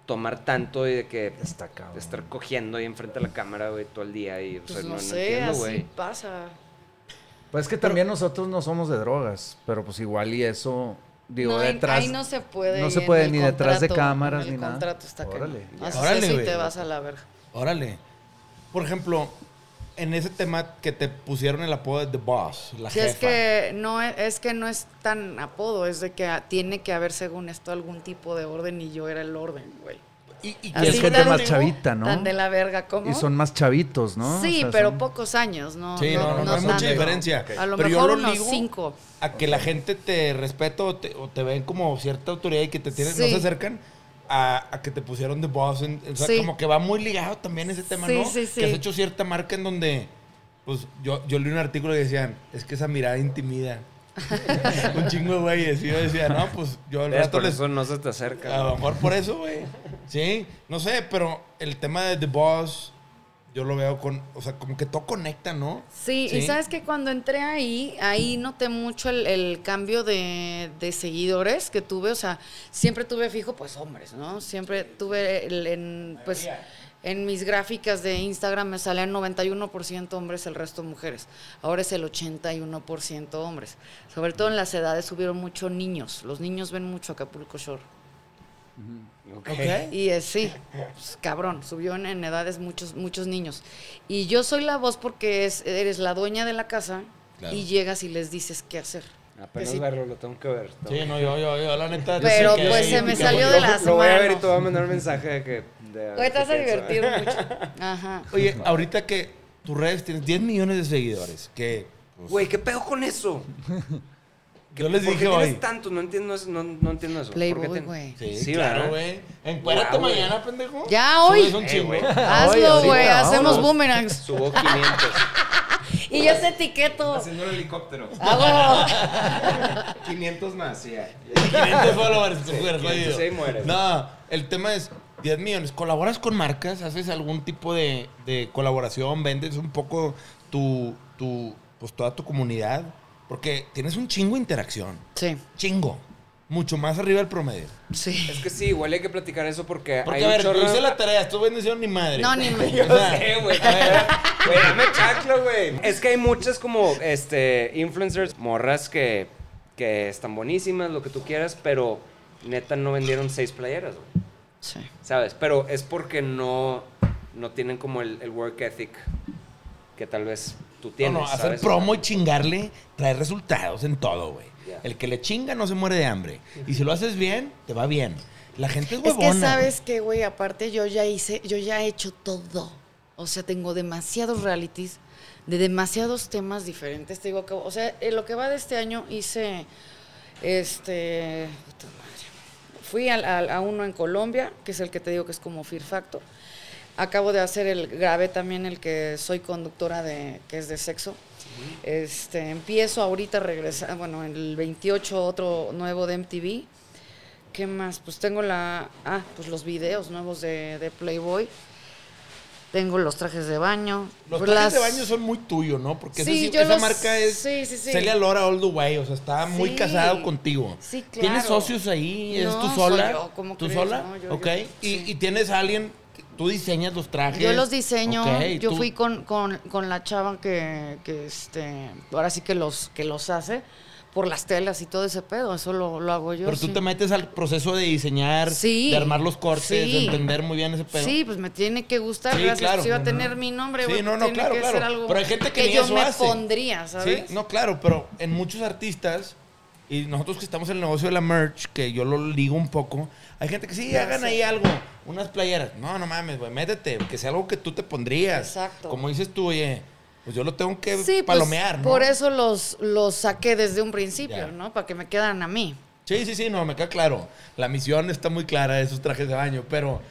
tomar tanto y de que Está estar cogiendo ahí enfrente de la cámara, güey, todo el día y, o Pues sea, no, no, no sé, entiendo, así güey. pasa. Pues es que también nosotros no somos de drogas, pero pues igual y eso, digo, no, ahí- detrás... ahí no se puede. no se puede el ni detrás de cámaras el ni nada. contrato está que Órale, no. ya. Haces Órale, eso y te vas a la verga. Órale. Por ejemplo, en ese tema que te pusieron el apodo de The Boss, la Si jefa. es que no es, es que no es tan apodo, es de que tiene que haber según esto algún tipo de orden y yo era el orden, güey. Y, y Así es que gente tan- más chavita, ¿no? Tan de la verga como. Y son más chavitos, ¿no? Sí, O sea, pero son- pocos años, ¿no? Sí, no, no, no, hay tanto. mucha diferencia. A lo Pero yo mejor lo unos ligo cinco. A que la gente te respeta o te, o te ven como cierta autoridad y que te tienen, no Sí. se acercan a, a que te pusieron The Boss. en- o sea, Sí. como que va muy ligado también ese tema, Sí, ¿no? sí, sí. Que has hecho cierta marca en donde, pues yo, yo leí un artículo y decían, es que esa mirada intimida. Un chingo de güeyes. Y yo decía, no, pues yo al Por les, eso no se te acerca. a lo mejor por eso, güey. Sí, no sé, pero el tema de The Boss, yo lo veo con, o sea, como que todo conecta, ¿no? Sí, y sabes que cuando entré ahí, ahí noté mucho el, el cambio de, de seguidores que tuve. O sea, siempre tuve fijo, pues hombres, ¿no? Siempre tuve el- en, pues, en mis gráficas de Instagram me salían 91% hombres, el resto mujeres. Ahora es el 81% hombres. Sobre todo en las edades subieron mucho niños. Los niños ven mucho Acapulco Shore. Ok. Ok. Y eh, sí, pues, cabrón, subió en, en edades muchos, muchos niños. Y yo soy la voz porque es, eres la dueña de la casa Claro. y llegas y les dices qué hacer. Apenas Sí. verlo, lo tengo que ver. Sí, no, yo, yo, yo, la neta. Pero, pues, se me salió de las Lo voy a ver y manos. te voy a mandar un mensaje de que... de- Güey, te vas a divertir mucho. Ajá. Oye, ahorita que tus redes tienes 10 millones de seguidores, que pues, Güey, ¿qué pedo con eso? yo les ¿Por qué dije hoy. tienes tanto? No entiendo eso. No, no entiendo eso. ¿Por qué Playboy, tien- güey. Sí, Sí, claro, ¿verdad? güey. Encuérdate güey. mañana, pendejo. Ya hoy. Subes un Eh, chingo. güey. Hoy, Hazlo, ahorita, güey. Hacemos vámonos. boomerangs. Subo 500. Y yo te etiqueto. Haciendo el helicóptero. Hago. 500 más, sí. ya. 500 followers, tu mujer, 500 jodido. ahí mueres. No, el tema es 10 millones. ¿Colaboras con marcas? ¿Haces algún tipo de, de colaboración? ¿Vendes un poco tu, tu, pues toda tu comunidad? Porque tienes un chingo de interacción. Sí, Chingo. Mucho más arriba del promedio. sí. Es que sí, igual hay que platicar eso porque, Porque, hay a ver, chorro... tú hice la tarea, estuve bendición ni madre. No, ni me- Yo O sea, sé, güey. Güey, dame chaclo, güey. Es que hay muchas como este influencers, morras que, que están buenísimas, lo que tú quieras, pero neta no vendieron seis playeras, güey. Sí. ¿Sabes? Pero es porque no, no tienen como el, el work ethic que tal vez tú No, tienes. no, hacer ¿sabes? promo y chingarle trae resultados en todo, güey. El que le chinga no se muere de hambre. Y si lo haces bien, te va bien. La gente es Es huevona. que sabes que, güey, aparte yo ya hice, yo ya he hecho todo. O sea, tengo demasiados realities de demasiados temas diferentes. Te digo que, o sea, en lo que va de este año hice, este. Fui al- al- a, uno en Colombia, que es el que te digo que es como Fear Factor. Acabo de hacer el, grabé también el que soy conductora de, que es de sexo. Este, empiezo ahorita a regresar, bueno, el 28 otro nuevo de MTV. ¿Qué más? Pues tengo la. Ah, pues los videos nuevos de, de Playboy. Tengo los trajes de baño. Los trajes las- de baño son muy tuyos, ¿no? Porque esa Sí, sí- yo esa los- marca es sí, sí. Celia Lora All the Way. O sea, está muy casado contigo. Sí, ¿Tienes claro. socios ahí? ¿Es tú soy sola? yo, ¿cómo ¿Tú crees? sola? No, yo- ok. yo- ¿Y, y tienes a alguien tú diseñas los trajes. Yo los diseño, yo tú- fui con, con, con la chava que, que este, ahora sí que los, que los hace por las telas y todo ese pedo, eso lo, lo hago yo. Pero tú sí. te metes al proceso de diseñar, Sí. de armar los cortes, de entender muy bien ese pedo. Sí, pues me tiene que gustar, Sí, gracias. claro. Si va a No, tener mi nombre, Sí, güey, no, no, tiene claro, que claro. ser algo Pero hay gente que ni yo eso me hace. pondría, ¿sabes? Sí, no, claro, pero en muchos artistas, y nosotros que estamos en el negocio de la merch, que yo lo ligo un poco, hay gente que sí, Ya hagan sé. ahí algo, unas playeras. No, no mames, güey, métete, que sea algo que tú te pondrías. Exacto. Como dices tú, oye, pues yo lo tengo que Sí, pues, palomear, ¿no? por eso los, los saqué desde un principio, Ya. ¿no? Para que me quedaran a mí. Sí, sí, sí, no, me queda claro. La misión está muy clara de esos trajes de baño, pero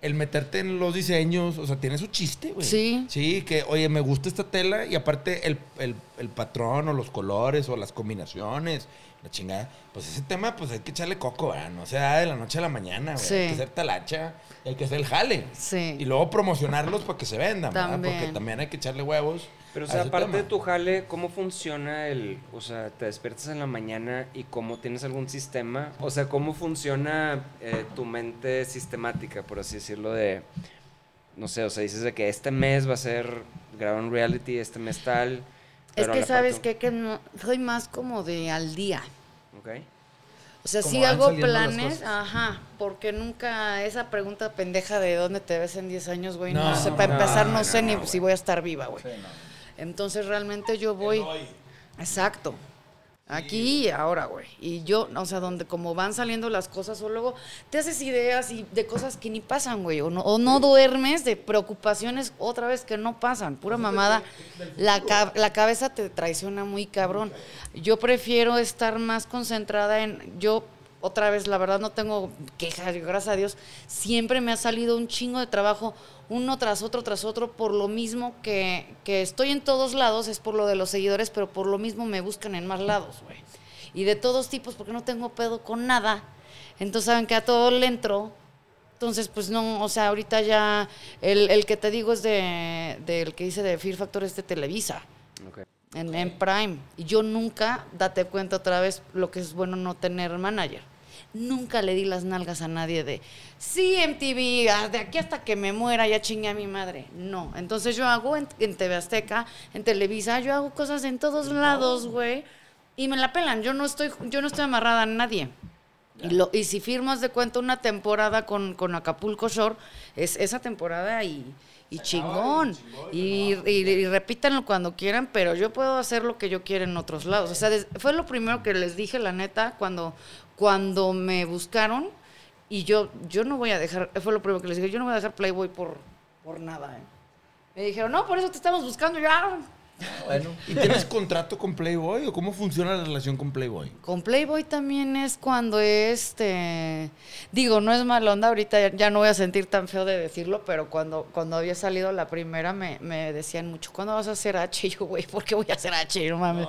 el meterte en los diseños, o sea, tiene su chiste, güey. Sí. Sí, que, oye, me gusta esta tela y aparte el, el- el patrón o los colores o las combinaciones, la chingada, pues ese tema, pues hay que echarle coco, ¿verdad? No se da de la noche a la mañana, güey. Sí. Hay que hacer talacha, hay que hacer el jale. Sí. Y luego promocionarlos para que se vendan, ¿verdad? También. Porque también hay que echarle huevos. Pero, o sea, aparte tema. de tu jale, ¿cómo funciona el. O sea, te despiertas en la mañana y cómo tienes algún sistema? O sea, ¿cómo funciona eh, tu mente sistemática, por así decirlo, de. No sé, o sea, dices de que este mes va a ser grabar un reality, este mes tal. Es que sabes que no, soy más como de al día. Ok. O sea, sí hago planes, ajá, porque nunca esa pregunta pendeja de dónde te ves en 10 años, güey, no, No, sé, para no, empezar no, no, sé ni si voy a estar viva, güey. Entonces realmente yo voy Exacto. Aquí y ahora, güey. Y yo, o sea, donde como van saliendo las cosas, o luego te haces ideas y de cosas que ni pasan, güey. O no, o no duermes de preocupaciones otra vez que no pasan. Pura mamada. La, la cabeza te traiciona muy cabrón. Yo prefiero estar más concentrada en. Yo, otra vez, la verdad no tengo quejas, gracias a Dios. Siempre me ha salido un chingo de trabajo, uno tras otro, tras otro, por lo mismo que, que estoy en todos lados, es por lo de los seguidores, pero por lo mismo me buscan en más lados, güey. Y de todos tipos, porque no tengo pedo con nada. Entonces saben que a todo le entro. Entonces, pues no, o sea, ahorita ya el, el que te digo es de, del que hice de Fear Factor es de Televisa Ok. En, en Prime. Y yo nunca, date cuenta otra vez, lo que es bueno no tener manager. Nunca le di las nalgas a nadie de, sí, MTV, ah, de aquí hasta que me muera, ya chingué a mi madre. No. Entonces yo hago en, en TV Azteca, en Televisa, yo hago cosas en todos lados, güey. Y me la pelan. Yo no estoy, yo no estoy amarrada a nadie. Y, lo, y si firmas de cuenta una temporada con, con Acapulco Shore, es esa temporada y, y chingón. Y, y- y repítanlo cuando quieran, pero yo puedo hacer lo que yo quiera en otros lados. O sea, fue lo primero que les dije, la neta, cuando, cuando me buscaron. Y yo, yo no voy a dejar, fue lo primero que les dije, yo no voy a dejar Playboy por, por nada. ¿eh? Me dijeron, no, por eso te estamos buscando. Ya, Bueno. ¿Y tienes contrato con Playboy o cómo funciona la relación con Playboy? Con Playboy también es cuando este digo, no es mala onda, ahorita ya, no voy a sentir tan feo de decirlo, pero cuando, cuando había salido la primera me, me decían mucho, ¿cuándo vas a hacer H? Y yo, güey, ¿por qué voy a hacer H? No mames.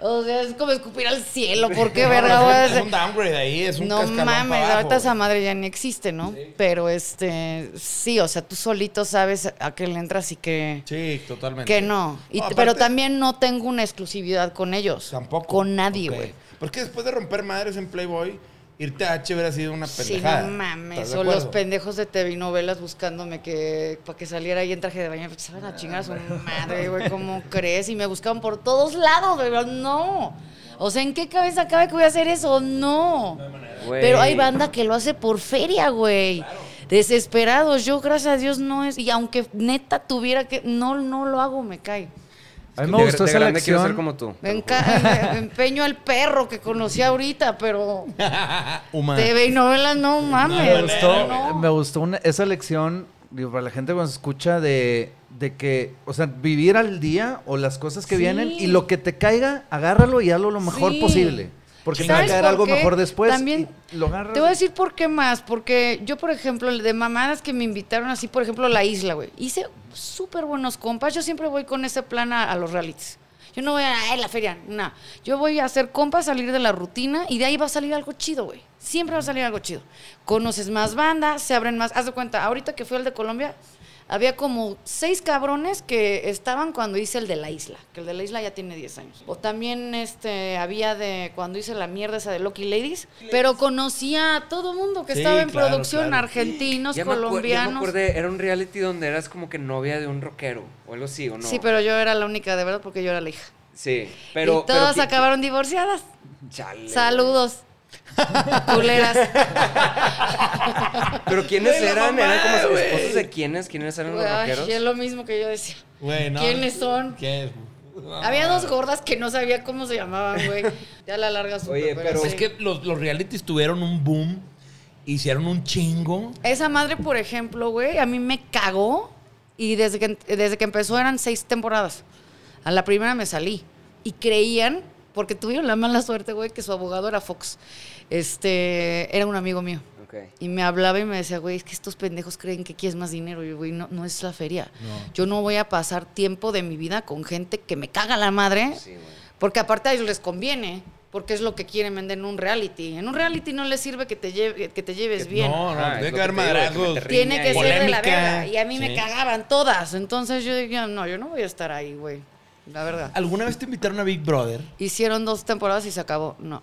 O sea, es como escupir al cielo, ¿por qué verga voy a es hacer? un downgrade ahí, es un No mames, ahorita esa madre ya ni existe, ¿no? Pero este, sí, o sea, tú solito sabes a qué le entras y que, Sí, totalmente. que no. Y- No, pero también no tengo una exclusividad con ellos. Tampoco. Con nadie, güey. Porque después de romper madres en Playboy, irte a H hubiera sido una Sí, pendejada. no mames. ¿Estás de O los pendejos de TV novelas buscándome que para que saliera ahí en traje de baño. Pues, se van a chingar a su madre, güey. ¿Cómo crees? Y me buscaban por todos lados, güey. pero No. O sea, ¿en qué cabeza cabe que voy a hacer eso? No. Güey. Pero hay banda que lo hace por feria, güey. Desesperados. Yo, gracias a Dios, no es. Y aunque neta tuviera que. No, no lo hago, me cae. A mí De me gr- gustó de esa grande quiero ser como tú. Me enca- empeño al perro que conocí ahorita, pero. TV y novelas no mames. Me gustó, no. me gustó una- esa elección, digo, para la gente cuando se escucha de, de que, o sea, vivir al día o las cosas que Sí. vienen y lo que te caiga, agárralo y hazlo lo mejor Sí. posible. Porque te va a ¿Sabes caer por algo mejor después. También lo agarras. Te voy a decir por qué más, porque yo, por ejemplo, de mamadas que me invitaron así, por ejemplo, la isla, güey. Hice súper buenos compas. Yo siempre voy con ese plan a, a los realities. Yo no voy a, "Ay, la feria, no. Yo voy a hacer compas, salir de la rutina y de ahí va a salir algo chido, güey. Siempre va a salir algo chido. Conoces más bandas, se abren más. Haz de cuenta, ahorita que fui al de Colombia, había como seis cabrones que estaban cuando hice el de la isla, que el de la isla ya tiene 10 años. O también este había de cuando hice la mierda esa de Lucky Ladies, pero conocía a todo mundo que Sí, estaba en claro, producción, claro. argentinos, Ya me, ya me colombianos. acordé, era un reality donde eras como que novia de un rockero o algo así, ¿o no? Sí, pero yo era la única de verdad porque yo era la hija. Sí, pero... y todas pero, acabaron divorciadas. Chale. Saludos. Culeras. Pero ¿quiénes eran? mamá, ¿Eran como güey. esposos de quiénes? ¿Quiénes eran los Ay, rockeros? es lo mismo que yo decía. Güey, no. ¿Quiénes son? ¿Qué es? Había dos gordas que no sabía cómo se llamaban, güey. Ya la larga Oye, pero- sí. Es que los, los realities tuvieron un boom, hicieron un chingo. Esa madre, por ejemplo, güey, a mí me cagó y desde que, desde que empezó eran seis temporadas. A la primera me salí. Y creían, porque tuvieron la mala suerte, güey, que su abogado era Fox. Este, era un amigo mío. Ok. Y me hablaba y me decía, güey, es que estos pendejos creen que aquí es más dinero. Y yo, güey, no, no es la feria. No. Yo no voy a pasar tiempo de mi vida con gente que me caga la madre. Sí. Porque aparte a ellos les conviene. Porque es lo que quieren vender en un reality. En un reality no les sirve que te, lleve- que te lleves Que- bien. No, no, Ah, tiene que haber madrazos. Tiene que ser de la Polémica. verga. Y a mí me cagaban todas. Entonces yo dije, no, yo no voy a estar ahí, güey. La verdad. ¿Alguna vez te invitaron a Big Brother? Hicieron dos temporadas y se acabó. No.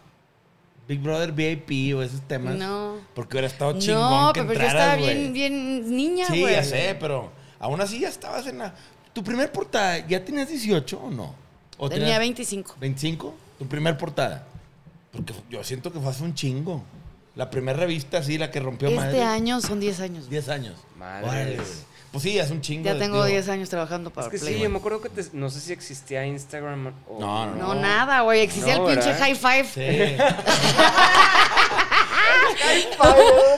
Big Brother VIP o esos temas. No. Porque hubiera estado chingón No, que pero yo entraras, estaba güey. bien, bien niña, Sí, güey. ya sé, pero aún así ya estabas en la... ¿Tu primer portada ya tenías 18 o no? ¿O Tenía tenías 25. 25? ¿Tu primer portada? Porque yo siento que fue hace un chingo. La primera revista, sí, la que rompió Este madre. año son 10 años. 10 años. Madres. Órale, güey. Pues sí, hace un chingo. Ya de- tengo digo, 10 años trabajando para Es que sí, yo me acuerdo que te- no sé si existía Instagram o... No, no, No, nada, güey. Existía No, el pinche ¿verdad? high five. Sí.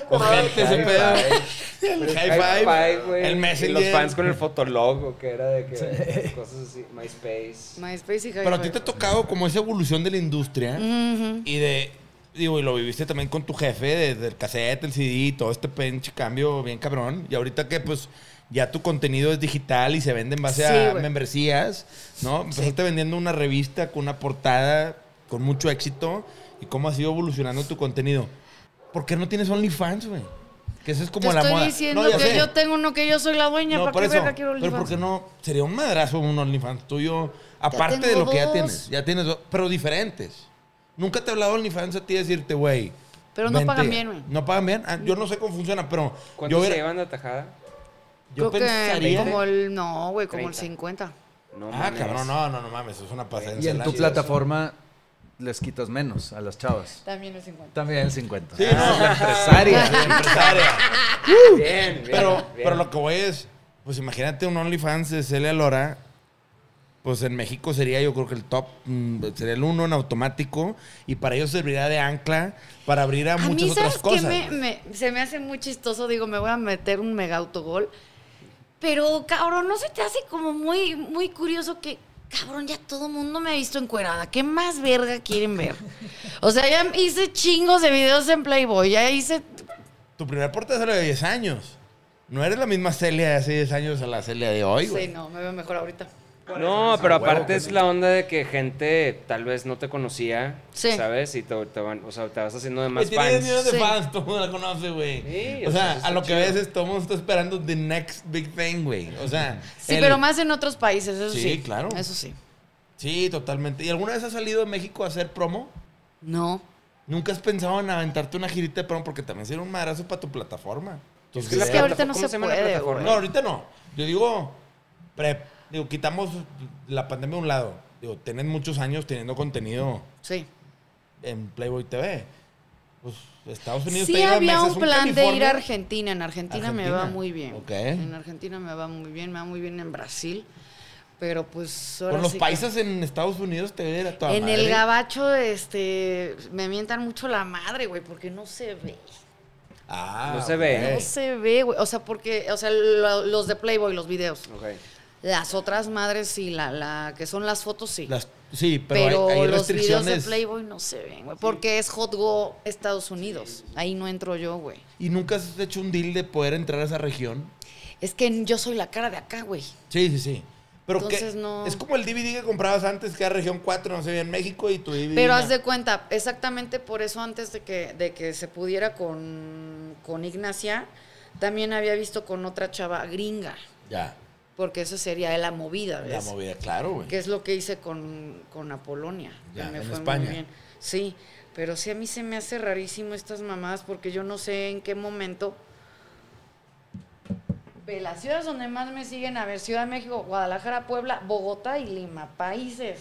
Ojete ese High pedo. five. El High five. güey. El Y Messenger. los fans con el fotolog, que era de que cosas así, MySpace. MySpace y high Pero a ti te ha tocado como esa evolución de la industria Ujú. y de. Digo, y lo viviste también con tu jefe, desde el cassette, el CD, todo este pinche cambio bien cabrón. Y ahorita que, pues, ya tu contenido es digital y se vende en base Sí, a güey. membresías, ¿no? Empezaste vendiendo una revista con una portada con mucho éxito y cómo ha sido evolucionando tu contenido. ¿Por qué no tienes OnlyFans, güey? Que eso es como Te la estoy moda. diciendo No, que sé. yo tengo uno que yo soy la dueña. No, ¿Para por qué eso. verga quiero Pero OnlyFans? ¿por qué no? Sería un madrazo un OnlyFans tuyo. Aparte de lo que ya tienes. Ya tienes dos, pero diferentes. Nunca te he hablado OnlyFans a ti decirte, güey. Pero no vente. pagan bien, güey. No pagan bien. Ah, yo no sé cómo funciona, pero ¿Cuánto yo, se llevan de tajada? Yo Creo que pensaría. como el... No, güey, como el 30. 50. No, ah, mames. cabrón, no, no, no mames, es una pasada. Y en tu plataforma les quitas menos a las chavas. También el 50. También el 50. Sí, no. la empresaria. empresaria. Bien, bien. Pero, bien. pero lo que voy es, pues imagínate un OnlyFans de Celia Lora. Pues en México sería, yo creo que el top, mm, sería el uno en automático. Y para ellos serviría de ancla para abrir a, A muchas mí, otras ¿sabes cosas. qué? Me, me- se me hace muy chistoso. Digo, me voy a meter un mega autogol. Pero, cabrón, ¿no se te hace como muy, muy curioso que, cabrón, ya todo el mundo me ha visto encuerada? ¿Qué más verga quieren ver? O sea, ya hice chingos de videos en Playboy. Ya hice... Tu primer portada salió de 10 años. No eres la misma Celia de hace 10 años a la Celia de hoy, güey. Sí, no, me veo mejor ahorita. No, pero aparte que es sí. la onda de que gente tal vez no te conocía, Sí. ¿sabes? Y te, te van, o sea, te vas haciendo de más tiene 10 fans. millones de Sí. fans, todo el mundo la conoce, güey. Sí, o o sea, a lo que chido. ves es todo el mundo está esperando the next big thing, güey. O sea, Sí, el- pero más en otros países, eso sí. Sí, claro. Eso sí. Sí, totalmente. ¿Y alguna vez has salido de México a hacer promo? No. ¿Nunca has pensado en aventarte una girita de promo? Porque también sería un madrazo para tu plataforma. Tus Es que que ahorita no ¿Cómo se puede? No, ahorita no. Yo digo, pre- digo, quitamos la pandemia a un lado. Digo, tienen muchos años teniendo contenido Sí. en Playboy TV. Pues Estados Unidos Sí te había meses, un plan de ir a Argentina. En Argentina, me va muy bien. Ok. En Argentina me va muy bien, me va muy bien en Brasil. Pero pues ahora Con los sí que- paisas en Estados Unidos te ve a toda En madre. el gabacho, este, me mientan mucho la madre, güey, porque no se ve. Ah, No se ve. No se ve, güey. O sea, porque, o sea, lo- los de Playboy, los videos. Ok. Las otras madres sí, la, la que son las fotos sí. Las- sí, pero, pero hay, hay los videos de restricciones. Playboy no se ven, güey. Porque es Hot Go Estados Unidos. Ahí no entro yo, güey. ¿Y nunca has hecho un deal de poder entrar a esa región? Es que yo soy la cara de acá, güey. Sí, sí, sí. Pero Entonces, que no. es como el DVD que comprabas antes, que era región 4, no sé, en México y tu DVD. Pero haz de cuenta, exactamente por eso antes de que, de que se pudiera con, con Ignacia, también había visto con otra chava gringa. Ya. Porque eso sería la movida, La ¿ves? movida, claro, güey. Que es lo que hice con, con Apolonia. que Ya, me en fue España. muy bien. Sí, pero sí a mí se me hace rarísimo estas mamadas porque yo no sé en qué momento. Ve, las ciudades donde más me siguen, a ver, Ciudad de México, Guadalajara, Puebla, Bogotá y Lima, países.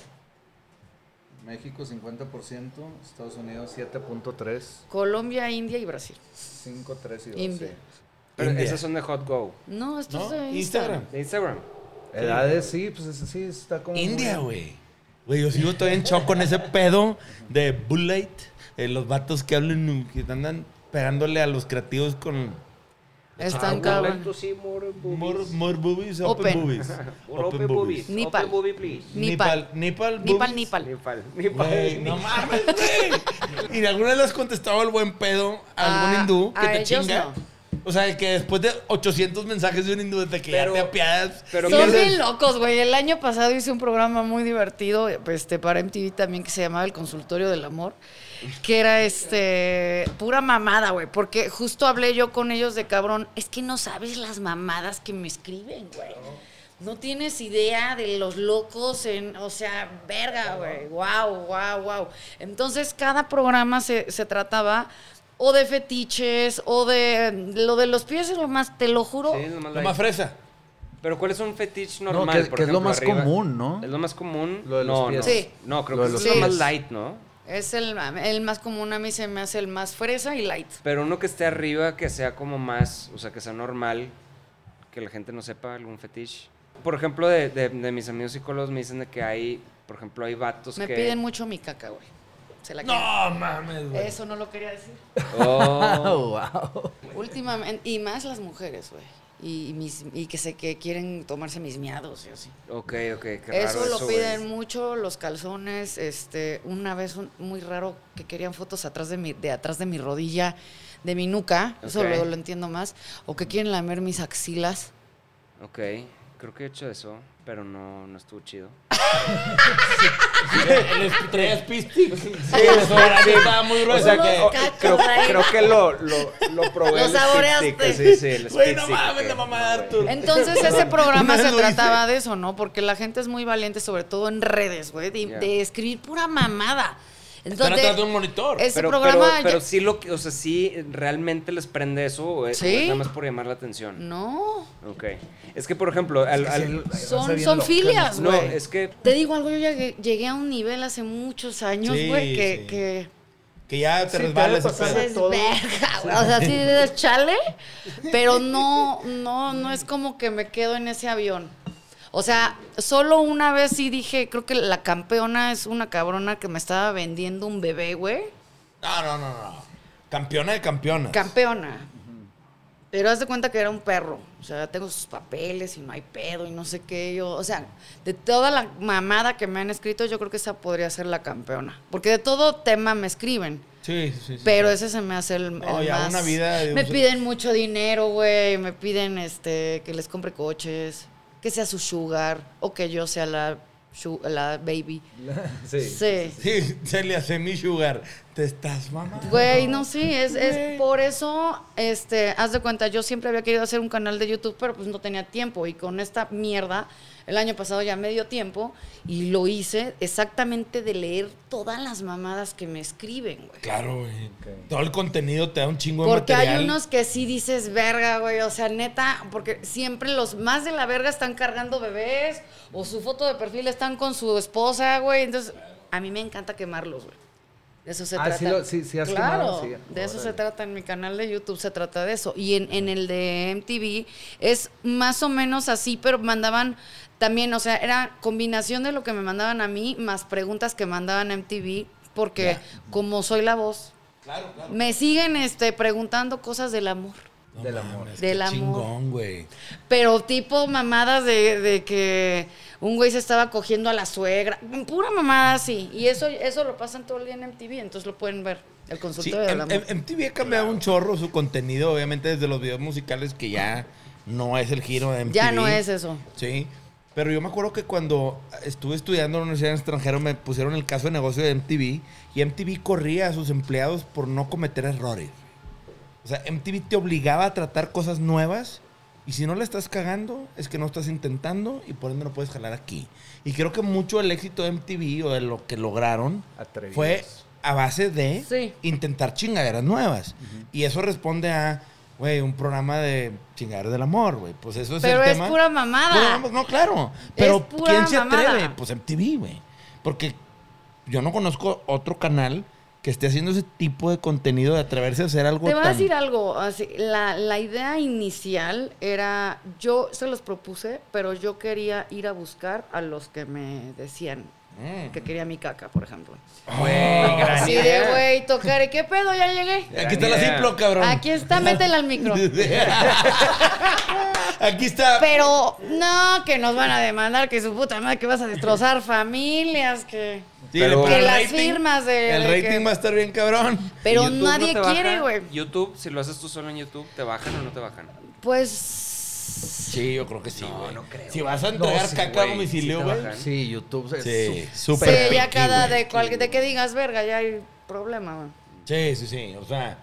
México 50%, Estados Unidos 7.3, Colombia, India y Brasil. 5, 3 y 2. India. Pero India. esas son de Hot Go. No, esto ¿No? es de Instagram. De Instagram. Edades, sí, pues ese sí está como... India, güey. Güey, yo sigo todavía en shock con ese pedo de Bullet. los vatos que hablan, que andan pegándole a los creativos con Están cabrón. more boobies. more, more boobies, open, Open. boobies. Open boobies. Nipal. Open boobie, please. Nipal. Nipal, Nipal, nipal. Nipal. Nipal. Güey, no mames, güey. Y alguna vez has contestado el buen pedo a algún Ah, hindú que a te ellos chinga. no. O sea, que después de 800 mensajes de un hindú de que Pero- ya te apiadas. pero Son ¿qué dices, bien locos, güey. El año pasado hice un programa muy divertido este, para MTV también que se llamaba El Consultorio del Amor, que era este pura mamada, güey. Porque justo hablé yo con ellos de cabrón, es que no sabes las mamadas que me escriben, güey. No tienes idea de los locos en, o sea, verga, güey. Wow, wow, wow. Entonces, cada programa se, se trataba o de fetiches o de lo de los pies es lo más, te lo juro. Sí, Lo like. más fresa. Pero ¿cuál es un fetiche No, normal? que- por que es lo más arriba? común, ¿no? Es lo más común. Lo de los no, pies. no. Sí. No, creo Lo que es lo más light, ¿no? Es el, el más común, a mí se me hace el más fresa y light. Pero uno que esté arriba, que sea como más, o sea, que sea normal, que la gente no sepa algún fetiche. Por ejemplo, de, de- de mis amigos psicólogos me dicen de que hay, por ejemplo, hay vatos Me que... piden mucho mi caca, güey. Se la quieren. No mames, güey. Eso no lo quería decir. Oh, wow. Últimamente, y más las mujeres, güey. Y, mis, y que sé que quieren tomarse mis miados y así. ok, ok, qué raro Eso lo güey. piden mucho, los calzones. Este, una vez un- muy raro que querían fotos atrás de mi, de atrás de mi rodilla, de mi nuca. Eso luego lo entiendo más. O que quieren lamer mis axilas. Ok, creo que he hecho eso, pero no, no estuvo chido. El traías pistic. Sí, estaba muy grueso. O sea, que, creo, creo que lo, lo, lo probé. Lo saboreaste. Sí, sí, el Güey, no mames, la mamá de. Arthur. Entonces ese programa se trataba de eso, ¿no? Porque la gente es muy valiente, sobre todo en redes, güey, de escribir pura mamada. Están Entonces, atrás de un monitor. ese Pero, programa pero, pero ya- sí lo que, o sea, sí realmente les prende eso o es, o Sí. es nada más por llamar la atención. no, Ok. Es que, por ejemplo, al- al- son, son filias, no, güey. es que Te digo algo, yo llegué, llegué a un nivel hace muchos años, Sí, güey, que, sí. que Que ya te Sí, te pasar pedo. es todo. verga. O sea, sí es chale, pero no, no, no es como que me quedo en ese avión. O sea, solo una vez sí dije, creo que la campeona es una cabrona que me estaba vendiendo un bebé, güey. No, no, no, no. Campeona de campeonas. Campeona. Pero haz de cuenta que era un perro. O sea, tengo sus papeles y no hay pedo y no sé qué. Yo, o sea, de toda la mamada que me han escrito, yo creo que esa podría ser la campeona. Porque de todo tema me escriben. sí, sí, sí. Pero ese se me hace el, No, el ya más. una vida me piden mucho dinero, güey. Me piden este que les compre coches, que sea su sugar o que yo sea la, la baby. Sí. Sí. Sí, Celia, semi sugar. Te estás mamando. Güey, no, sí, es, es por eso, este, haz de cuenta, yo siempre había querido hacer un canal de YouTube, pero pues no tenía tiempo. Y con esta mierda, el año pasado ya me dio tiempo y lo hice exactamente de leer todas las mamadas que me escriben, güey. Claro, güey. Todo el contenido te da un chingo de Porque material. hay unos que sí dices verga, güey. O sea, neta, porque siempre los más de la verga están cargando bebés o su foto de perfil están con su esposa, güey. Entonces, a mí me encanta quemarlos, güey. De eso se Ah, trata. sí lo- sí- sí has claro, quemado, sí. de eso se trata en mi canal de YouTube, se trata de eso. Y en, en el de MTV es más o menos así, pero mandaban también, o sea, era combinación de lo que me mandaban a mí más preguntas que mandaban a MTV, porque como soy la voz, Claro, claro. me siguen este, preguntando cosas del amor. No Del amor. mames, Del qué amor. chingón, güey. Pero tipo mamadas de, de que un güey se estaba cogiendo a la suegra. Pura mamada así. Y eso, eso lo pasan todo el día en MTV, entonces lo pueden ver. El Sí, consultorio del M- amor. M- MTV ha cambiado un chorro su contenido, obviamente desde los videos musicales que ya no es el giro de MTV. ya no es eso. Sí. Pero yo me acuerdo que cuando estuve estudiando en la universidad en extranjero me pusieron el caso de negocio de MTV y MTV corría a sus empleados por no cometer errores. O sea, MTV te obligaba a tratar cosas nuevas Y si no la estás cagando, es que no estás intentando y por ende no puedes jalar aquí. Y creo que mucho el éxito de MTV o de lo que lograron Atrevidos. fue a base de Sí. intentar chingaderas nuevas. Y eso responde a, güey, un programa de chingaderas del amor, güey. Pues eso es Pero el es tema. pura mamada. No, claro. Pero ¿quién se atreve? Pues MTV, güey. Porque yo no conozco otro canal que esté haciendo ese tipo de contenido de atreverse a hacer algo Te voy a decir algo. así, la, la idea inicial era, yo se los propuse, pero yo quería ir a buscar a los que me decían Mm. que quería mi caca, por ejemplo. Güey, gran Así de, güey, tocar, ¿qué pedo? Ya llegué. Aquí está la. Ziploc, cabrón. Aquí está, métela al micro. Aquí está. Pero no, que nos van a demandar, que su puta madre, que vas a destrozar familias, que... Sí, Pero- Que las rating- firmas de- El de rating que- va a estar bien cabrón. Pero ¿YouTube no nadie quiere, güey. YouTube, si lo haces tú solo en YouTube, ¿te bajan o no te bajan? Pues... Sí, yo creo que sí, No, güey. no creo. Si vas a entregar sí, caca a güey, domicilio, sí güey. bajan. Sí, YouTube es Sí, súper Sí, ya cada güey. de, cual- de que digas verga, ya hay problema, güey. Sí, sí, sí. O sea,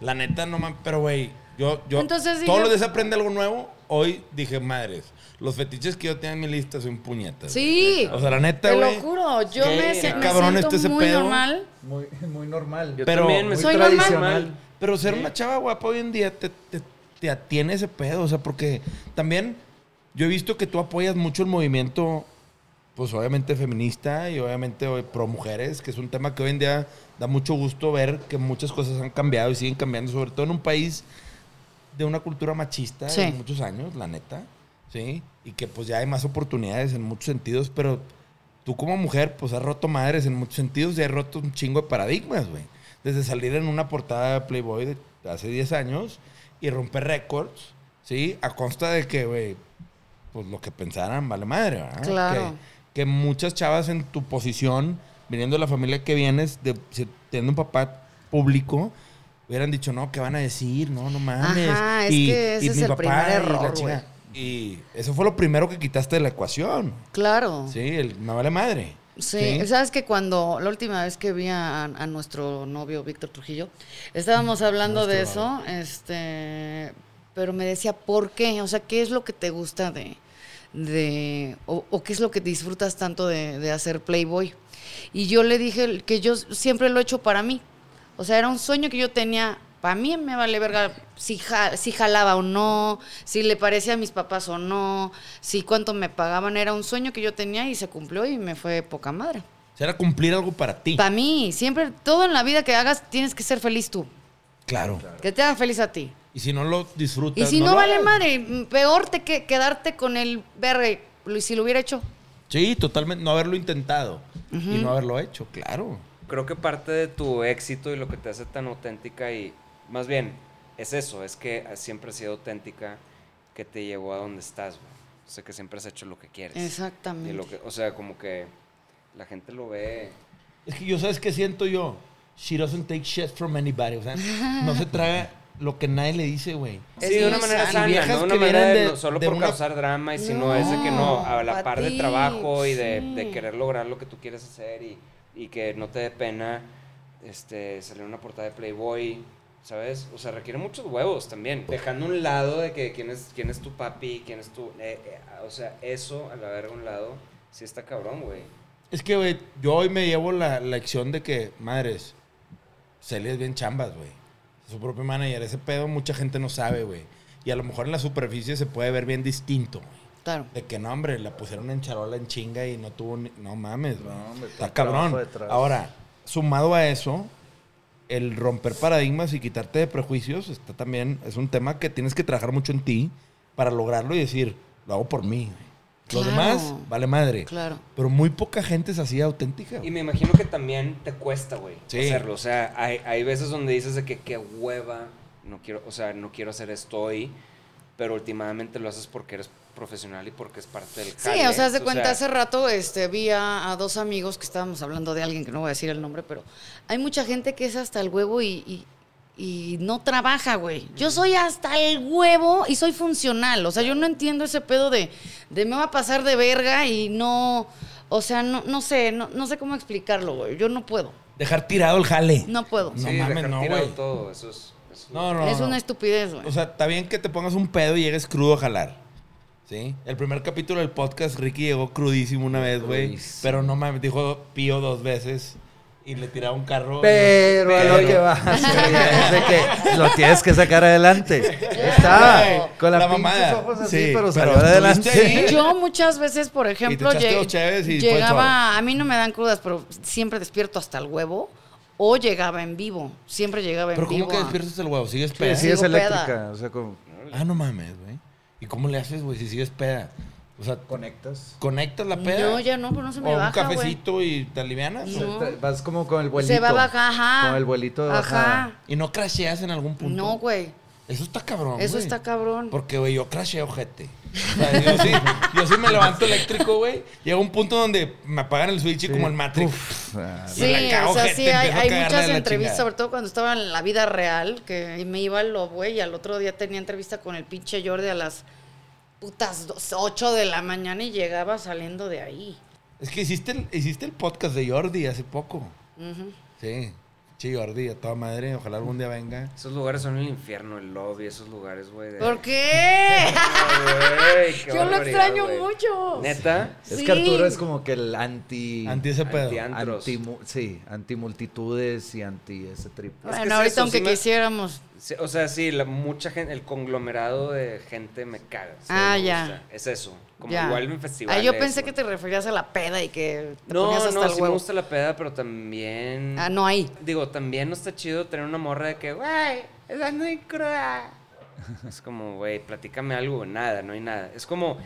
la neta no mames. Pero, güey, yo, yo. Entonces todos los días aprende algo nuevo. Hoy dije, madres, los fetiches que yo tenía en mi lista son puñetas. Sí, O sea, la neta, te lo güey. juro, yo Qué me, se- me cabrón siento está ese muy pedo. normal. Muy, muy normal. Yo Pero- también me muy Soy normal. tradicional. Pero ser una chava guapa hoy en día te, te, te atiene ese pedo. O sea, porque también yo he visto que tú apoyas mucho el movimiento, pues obviamente feminista y obviamente pro mujeres, que es un tema que hoy en día da mucho gusto ver que muchas cosas han cambiado y siguen cambiando, sobre todo en un país de una cultura machista Sí. de muchos años, la neta. Sí. Y que pues ya hay más oportunidades en muchos sentidos, pero tú como mujer, pues has roto madres en muchos sentidos y has roto un chingo de paradigmas, güey. Desde salir en una portada de Playboy de hace 10 años y romper récords, ¿sí? A consta de que, güey, pues lo que pensaran vale madre, ¿verdad? Claro. Que, que muchas chavas en tu posición, viniendo de la familia que vienes, de, teniendo un papá público, hubieran dicho, no, ¿qué van a decir? No, no mames. Ajá, es que ese es mi el primer y la error, chinga- Y eso fue lo primero que quitaste de la ecuación. Claro. Sí, el me vale madre. Sí, sabes que cuando la última vez que vi a, a nuestro novio Víctor Trujillo, estábamos hablando de eso, este, pero me decía, ¿por qué? O sea, ¿qué es lo que te gusta de, de o, o qué es lo que disfrutas tanto de, de hacer Playboy? Y yo le dije que yo siempre lo he hecho para mí. O sea, era un sueño que yo tenía. Para mí me vale verga si, ja- si jalaba o no, si le parecía a mis papás o no, si cuánto me pagaban. Era un sueño que yo tenía y se cumplió y me fue poca madre. O sea, era cumplir algo para ti. Para mí, siempre, todo en la vida que hagas tienes que ser feliz tú. claro. Que te haga feliz a ti. Y si no lo disfrutas. Y si no, vale hagas. madre, peor te que quedarte con el verga y si lo hubiera hecho. Sí, totalmente. No haberlo intentado. Y no haberlo hecho, claro. Creo que parte de tu éxito y lo que te hace tan auténtica y más bien es eso, es que siempre has sido auténtica que te llevó a donde estás, güey. O sea, que siempre has hecho lo que quieres. Exactamente. Y lo que, o sea, como que la gente lo ve. Es que yo, ¿sabes qué siento yo? She doesn't take shit from anybody. O sea, no se traga lo que nadie le dice, güey. Es Sí, de una manera sana, Viejas no de una manera de, de- no solo de por una- causar drama, y sino No, es de que no, a la pa' par de trabajo y de, de sí. querer lograr lo que tú quieres hacer y, y que no te dé pena este, salir en una portada de Playboy, ¿sabes? O sea, requiere muchos huevos también. Dejando a un lado de que quién es, quién es tu papi, quién es tu... eh, eh, o sea, eso, a la verga a un lado, sí está cabrón, güey. Es que, güey, yo hoy me llevo la lección de que, madres, Celia es bien chambas, güey. Su propio manager. Ese pedo mucha gente no sabe, güey. Y a lo mejor en la superficie se puede ver bien distinto, güey. Claro. De que no, hombre, la pusieron en charola en chinga y no tuvo ni... No mames, güey. No, hombre, Está cabrón. Ahora, sumado a eso, el romper paradigmas y quitarte de prejuicios está también... Es un tema que tienes que trabajar mucho en ti para lograrlo y decir, lo hago por mí, Claro. demás, vale madre. Claro. Pero muy poca gente es así auténtica. güey. Y me imagino que también te cuesta, güey, Sí. hacerlo. O sea, hay, hay veces donde dices de que qué hueva, no quiero, o sea, no quiero hacer esto hoy, pero últimamente lo haces porque eres profesional y porque es parte del Sí, jale. o sea, haz de cuenta, sea, hace rato este, vi a, a dos amigos que estábamos hablando de alguien que no voy a decir el nombre, pero hay mucha gente que es hasta el huevo y, y- y no trabaja, güey. Yo soy hasta el huevo y soy funcional. O sea, yo no entiendo ese pedo de, de me va a pasar de verga y no. O sea, no, no sé, no, no sé cómo explicarlo, güey. Yo no puedo. Dejar tirado el jale. No puedo. No sí, mames, dejar no, tirado güey. todo, eso es... No, no, es no. una estupidez, güey. O sea, está bien que te pongas un pedo y llegues crudo a jalar. ¿Sí? El primer capítulo del podcast, Ricky llegó crudísimo una vez, güey. Pero no mames, dijo pío dos veces y le tiraba un carro. Pero a lo Pero- que vas, güey, es de que lo tienes que sacar adelante. Está, con la, la mamada. ojos así, Sí, pero pero adelante. ahí. Yo muchas veces, por ejemplo, lleg- llegaba, a mí no me dan crudas, pero siempre despierto hasta el huevo o llegaba en vivo, siempre llegaba en Pero vivo. ¿cómo que despiertas el huevo? ¿Sigues peda? sí es eléctrica, o sea, como Ah, no mames. ¿Y cómo le haces, güey, si sigues peda? O sea, conectas. ¿conectas la peda? No, ya no, pues no se me o un baja, cafecito y te alivianas. No. Vas como con el vuelito. Se va a bajar, ajá. Con el vuelito de Ajá. bajada. ¿Y no crasheas en algún punto? No, güey. Eso está cabrón, Eso está cabrón. Porque, güey, yo crasheo, ojete. O sea, yo sí, yo sí me levanto eléctrico, güey. Llega un punto donde me apagan el switch y como el Matrix. Ah, Sí, o sea, gente, sí, hay, muchas entrevistas, sobre todo cuando estaba en la vida real, que me iba al lobo, güey, y al otro día tenía entrevista con el pinche Jordi a las putas dos- 8 de la mañana y llegaba saliendo de ahí. Es que hiciste el, hiciste el podcast de Jordi hace poco. Sí. Sí, Jordi, a toda madre. Ojalá algún día venga. Esos lugares son el infierno, el lobby, esos lugares, güey. de- ¿Por qué? Güey, qué Yo lo extraño mucho. ¿Neta? Es Sí. que Arturo es como que el anti... Anti ese pedo. Anti- Antros. anti mu- sí, anti multitudes y anti ese trip. Es que Bueno, es ahorita eso, aunque quisiéramos. Sí, o sea, sí, la, mucha gente, el conglomerado de gente me caga. Ah, me ya. gusta. Es eso. Como ya. igual en Ah, festivales. yo pensé que te referías a la peda y que te No, ponías hasta no, el sí me gusta la peda, pero también... Ah, no hay. Digo, también no está chido tener una morra de que, güey, esa muy cruda. Es como, güey, platícame algo, nada, no hay nada. Es como,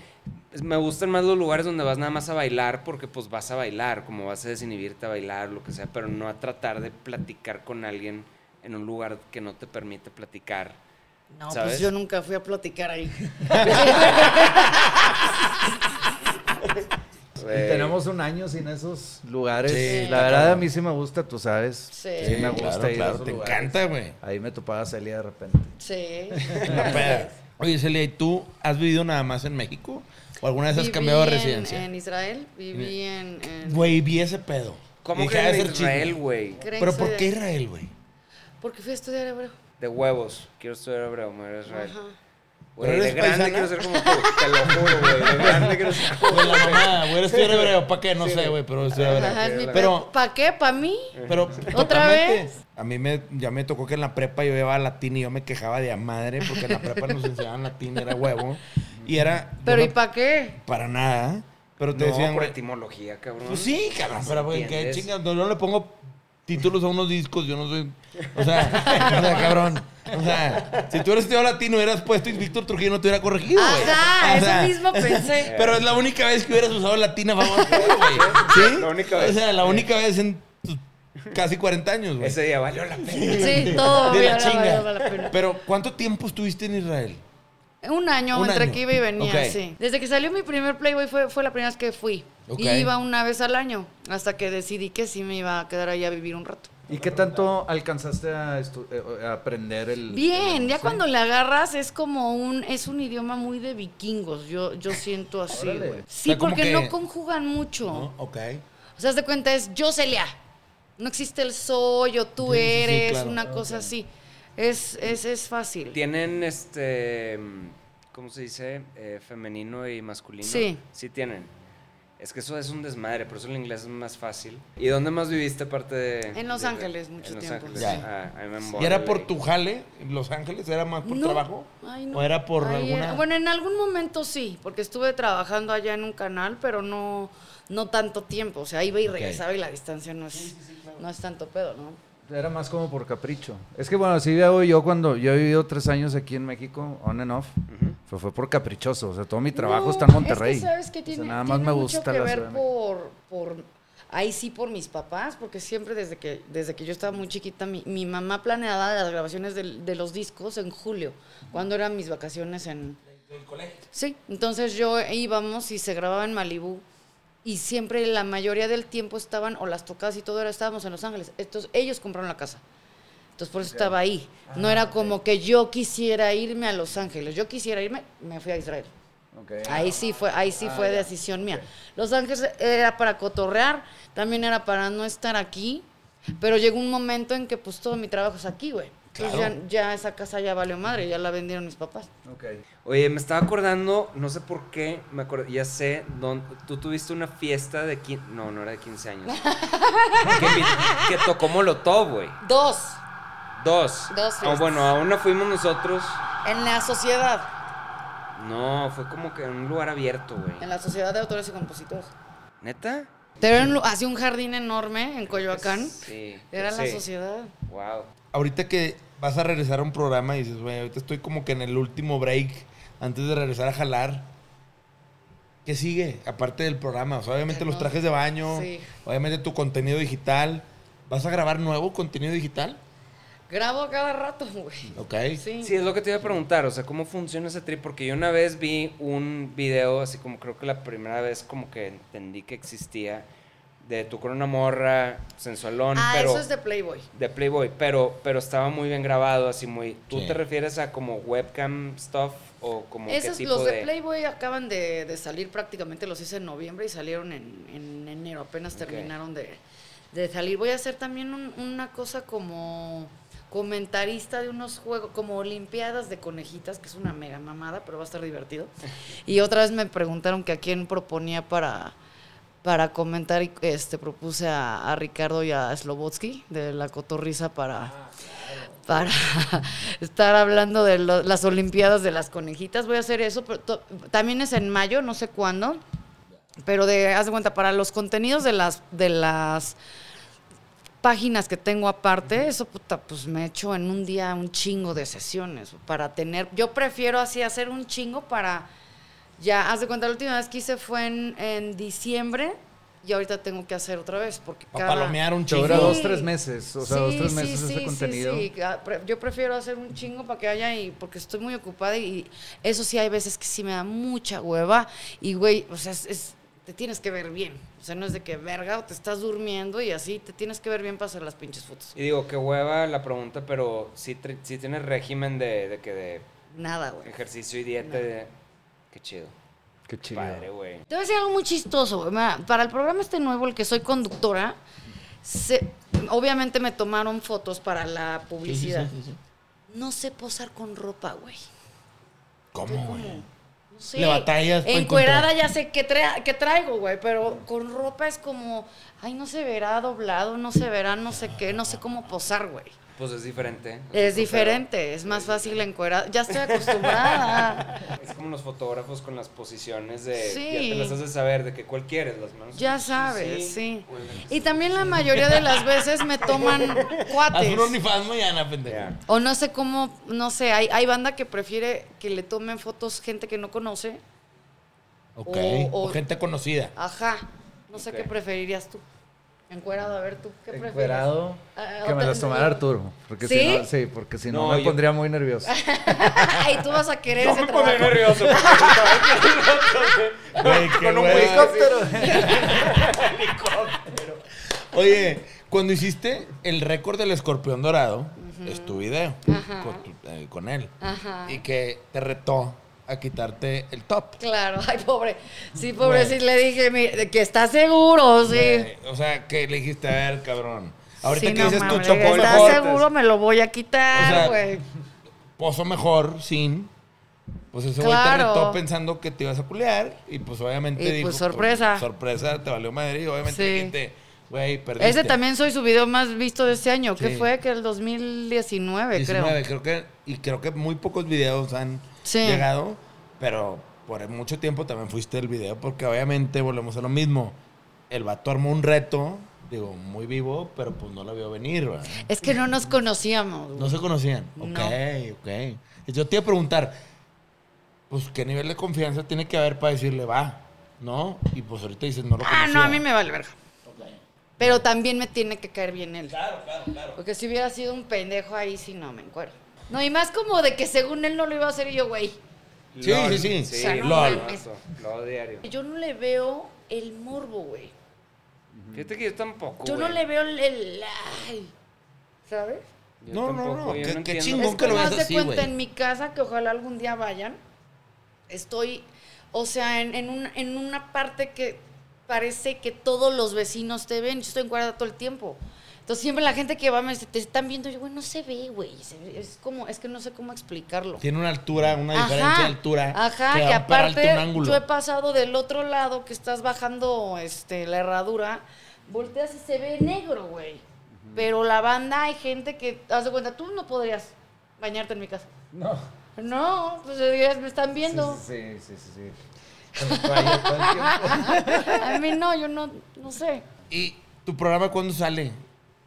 me gustan más los lugares donde vas nada más a bailar porque pues vas a bailar, como vas a desinhibirte a bailar, lo que sea, pero no a tratar de platicar con alguien en un lugar que no te permite platicar. No, ¿Sabes? pues yo nunca fui a platicar ahí. Y tenemos un año sin esos lugares. Sí, la verdad, a mí sí me gusta, tú sabes. Sí. Sí, me gusta claro, ir a claro. esos Te lugares. encanta, güey. Ahí me topaba Celia de repente. Sí. Oye, Celia, ¿y tú has vivido nada más en México? ¿O alguna vez has Viví cambiado de en- residencia? En Israel, viví en... en- Güey, vi ese pedo. ¿Cómo que dije, "Ha de en ser chisme". Israel, güey? ¿Creen ¿Pero por qué de- Israel, güey? Porque fui a estudiar hebreo. De huevos. Quiero estudiar hebreo, me voy a Israel. Ajá. Güey, ¿Pero de eres grande paisana? quiero ser como tú, te lo juro, güey. De grande quiero ser como Güey, la mamá, güey, estudiar hebreo. ¿Para qué? No sé, güey, pero estudiar hebreo. Ajá, es mi Pero- ¿Para qué? ¿Para mí? Pero ¿Otra vez? A mí me, ya me tocó que en la prepa yo llevaba latín y yo me quejaba de a madre porque en la prepa nos enseñaban latín, era huevo. Y era. ¿Pero no- y para qué? Para nada. Pero te No, decían, por etimología, cabrón. Pues sí, cabrón, pero güey, qué chingas. No, no le pongo títulos a unos discos, yo no soy. O sea, o sea, cabrón. O sea, si tú eres estudiado latino, hubieras puesto y Víctor Trujillo no te hubiera corregido, güey. Ajá, O sea, eso mismo pensé. Pero es la única vez que hubieras usado latín a favor tuyo, güey. ¿Sí? La única O vez. sea, la única vez en tus casi 40 años, güey. Ese día valió la pena. Sí, todo De la chinga. valió la pena. Pero, ¿cuánto tiempo estuviste en Israel? Un año Un entre año. que iba y venía, sí. Desde que salió mi primer Playboy fue, fue la primera vez que fui. Ok. Y iba una vez al año, hasta que decidí que sí me iba a quedar ahí a vivir un rato. ¿Y qué tanto alcanzaste a, estu- eh, a aprender el... Bien, el- ya sí? cuando le agarras es como un, es un idioma muy de vikingos, yo, yo siento así. O Sí, sea, porque que- no conjugan mucho. ¿No? Ok. O sea, haz de cuenta es yo Celia. No existe el soy o tú Sí, sí, sí, eres, claro. una cosa así. Es, es, es fácil. ¿Tienen este. ¿Cómo se dice? Eh, femenino y masculino. Sí. Sí tienen. Es que eso es un desmadre, por eso el inglés es más fácil. ¿Y dónde más viviste aparte de.? En Los de- Ángeles, mucho en Los tiempo, Ángeles. Ah, me ¿Y era por tu jale en Los Ángeles? ¿Era más por No. trabajo? Ay, no. ¿O era por Ay, alguna...? era- Bueno, en algún momento sí, porque estuve trabajando allá en un canal, pero no, no tanto tiempo. O sea, iba y regresaba y la distancia no es, no es tanto pedo, ¿no? Era más como por capricho. Es que bueno, así veo yo cuando yo he vivido tres años aquí en México, on and off, Ujú. fue, fue por caprichoso. O sea, todo mi trabajo No, está en Monterrey. Es que sabes que O sea, tiene, nada más tiene me mucho gusta que la ver de por, por, ahí sí por mis papás, porque siempre desde que, desde que yo estaba muy chiquita, mi, mi mamá planeaba las grabaciones del- de, los discos en julio, cuando eran mis vacaciones en... Sí, entonces yo íbamos y se grababa en Malibú y siempre la mayoría del tiempo estaban, o las tocadas y todo, era, estábamos en Los Ángeles. Entonces ellos compraron la casa. Entonces por eso estaba ahí. No era como que yo quisiera irme a Los Ángeles. Yo quisiera irme, me fui a Israel. Ok. Ahí sí fue, ahí sí Ah, fue ya. decisión mía. Los Ángeles era para cotorrear, también era para no estar aquí, pero llegó un momento en que pues todo mi trabajo es aquí, güey. Entonces Claro. ya, ya esa casa ya valió madre, ya la vendieron mis papás. Ok. Oye, me estaba acordando, no sé por qué, me acuerdo, ya sé, dónde, tú tuviste una fiesta de 15, no, no era de 15 años. que, que tocó Molotov, güey. Dos, Dos. Dos O fiestas. bueno, a una fuimos nosotros. en la sociedad, No, fue como que en un lugar abierto, güey. en la sociedad de autores y compositores. ¿Neta? Pero era un lu- así un jardín enorme en Coyoacán. Sí. Era la sociedad. Wow. Ahorita que vas a regresar a un programa y dices, güey, ahorita estoy como que en el último break antes de regresar a jalar. ¿Qué sigue? Aparte del programa. O sea, obviamente los trajes de baño, Sí. obviamente tu contenido digital. ¿Vas a grabar nuevo contenido digital? Grabo a cada rato, güey. Ok. Sí. Sí, es lo que te iba a preguntar, o sea, ¿cómo funciona ese trip? Porque yo una vez vi un video, así como creo que la primera vez como que entendí que existía, de tú con una morra, sensualón, ah, pero... eso es de Playboy. de Playboy, pero, pero estaba muy bien grabado, así muy... ¿Tú Sí. te refieres a como webcam stuff o como qué Esos, tipo los de, de...? Playboy acaban de, de salir prácticamente, los hice en noviembre y salieron en, en enero, apenas terminaron de, de salir. Voy a hacer también un- una cosa como comentarista de unos juegos, como Olimpiadas de conejitas, que es una mega mamada, pero va a estar divertido. Y otra vez me preguntaron que a quién proponía para, para comentar y este propuse a, a Ricardo y a Slobotsky de la cotorriza para para estar hablando de lo- las Olimpiadas de las conejitas. Voy a hacer eso, pero to- también es en mayo, no sé cuándo. Pero de, haz de cuenta, para los contenidos de las, de las páginas que tengo aparte, eso puta, pues me echo en un día un chingo de sesiones para tener. Yo prefiero así hacer un chingo para. Ya, haz de cuenta, la última vez que hice fue en, en diciembre y ahorita tengo que hacer otra vez porque Para cada- palomear un chingo. dura Sí. dos, tres meses. O sea, dos, tres sí, meses sí, ese sí, contenido. sí. Ah, Yo prefiero hacer un chingo para que haya y porque estoy muy ocupada y eso sí hay veces que sí me da mucha hueva y güey, o sea, es, es- te tienes que ver bien. O sea, no es de que verga o te estás durmiendo y así te tienes que ver bien para hacer las pinches fotos. Y digo, qué hueva la pregunta, pero sí, tri- sí tienes régimen de, de que de Nada, güey. ejercicio y dieta. de- Qué chido. Qué chido. Padre, güey. Te voy a decir algo muy chistoso. güey. Para el programa este nuevo, el que soy conductora, se- obviamente me tomaron fotos para la publicidad. sí, sí, sí. No sé posar con ropa, güey. ¿Cómo, güey? No sé. Le batallas para Encuerada ya sé qué, tra- qué traigo, güey, pero con ropa es como, ay, no se verá doblado, no se verá no sé qué, no sé cómo posar, güey. Pues es diferente. Es diferente, es más fácil encuerada. Ya estoy acostumbrada. Es como los fotógrafos con las posiciones de. Sí. Ya te las haces saber de que cuál quieres, las manos. Ya sabes, sí. Y también la mayoría de las veces me toman Haz cuates. un OnlyFans mañana, pendejo. ya. O no sé cómo, no sé, hay, hay banda que prefiere que le tomen fotos gente que no conoce. Ok. O- O, o- gente conocida. Ajá. No sé qué preferirías tú. Encuerado, a ver tú, ¿qué prefieres? Encuerado. Ah, Que me las tomara Arturo. Porque ¿Sí? si no, sí, porque si no, No, me yo- pondría muy nervioso. Ay, tú vas a querer No ese me trabajo. nervioso. Güey, qué Con un hueva. helicóptero. Oye, cuando hiciste el récord del escorpión dorado, es tu video Ajá. con, tu- eh, con él. Ajá. Y que te retó a quitarte el top. Claro, ay, pobre. Sí, pobre, Güey. sí, le dije que está seguro, sí. Güey, O sea, que le dijiste, a ver, cabrón. Ahorita Sí, que no dices tu mames, chopo ¿Estás mejor, seguro? Me lo voy a O quitar, sea, güey. pozo mejor, sin. Pues ese güey Claro. te retó pensando que te ibas a culear. Y pues obviamente Y, dijo. pues, sorpresa. sorpresa, te valió madre. Y obviamente Sí. dijiste, güey, perdiste. Ese también soy su video más visto de este año. ¿Qué Sí. fue? Que el 2019, 19, creo. creo. que. Y creo que muy pocos videos han Sí. llegado. Pero por mucho tiempo también fuiste el video. Porque obviamente volvemos a lo mismo. El vato armó un reto. Digo, muy vivo, pero pues no lo vio venir, ¿verdad? Es que no nos conocíamos. güey. No se conocían. Ok, No. ok. Yo te iba a preguntar, pues, ¿qué nivel de confianza tiene que haber para decirle va? ¿No? Y pues ahorita dices, no lo Ah, conocía. no, a mí me vale verga. Pero también me tiene que caer bien él. Claro, claro, claro. Porque si hubiera sido un pendejo ahí, sí no me encuero. No, y más como de que según él no lo iba a hacer y yo, güey. Sí, sí, sí. Sí, O sea, no LOL. mames. Lo diario. Yo no le veo el morbo, güey. Fíjate que yo tampoco. Yo no güey. le veo el. el- ay, ¿Sabes? Yo No, no, tampoco, no, yo qué- qué entiendo. chingón. Es que lo veas de así, cuenta güey. en mi casa, que ojalá algún día vayan. Estoy, o sea, en, en, un- en una parte que parece que todos los vecinos te ven. Yo estoy encuadrada todo el tiempo. Entonces siempre la gente que va me dice, te están viendo, yo, güey, no se ve, güey. Es como, es que no sé cómo explicarlo. Tiene una altura, una diferencia de altura. Ajá, que, aparte yo he pasado del otro lado que estás bajando este, la herradura, volteas y se ve negro, güey. Pero la banda hay gente que, haz de cuenta, tú no podrías bañarte en mi casa. No. No, pues dirías, me están viendo. Sí, sí, sí, sí. Tiempo. A mí no, yo no, no sé. ¿Y tu programa cuándo sale?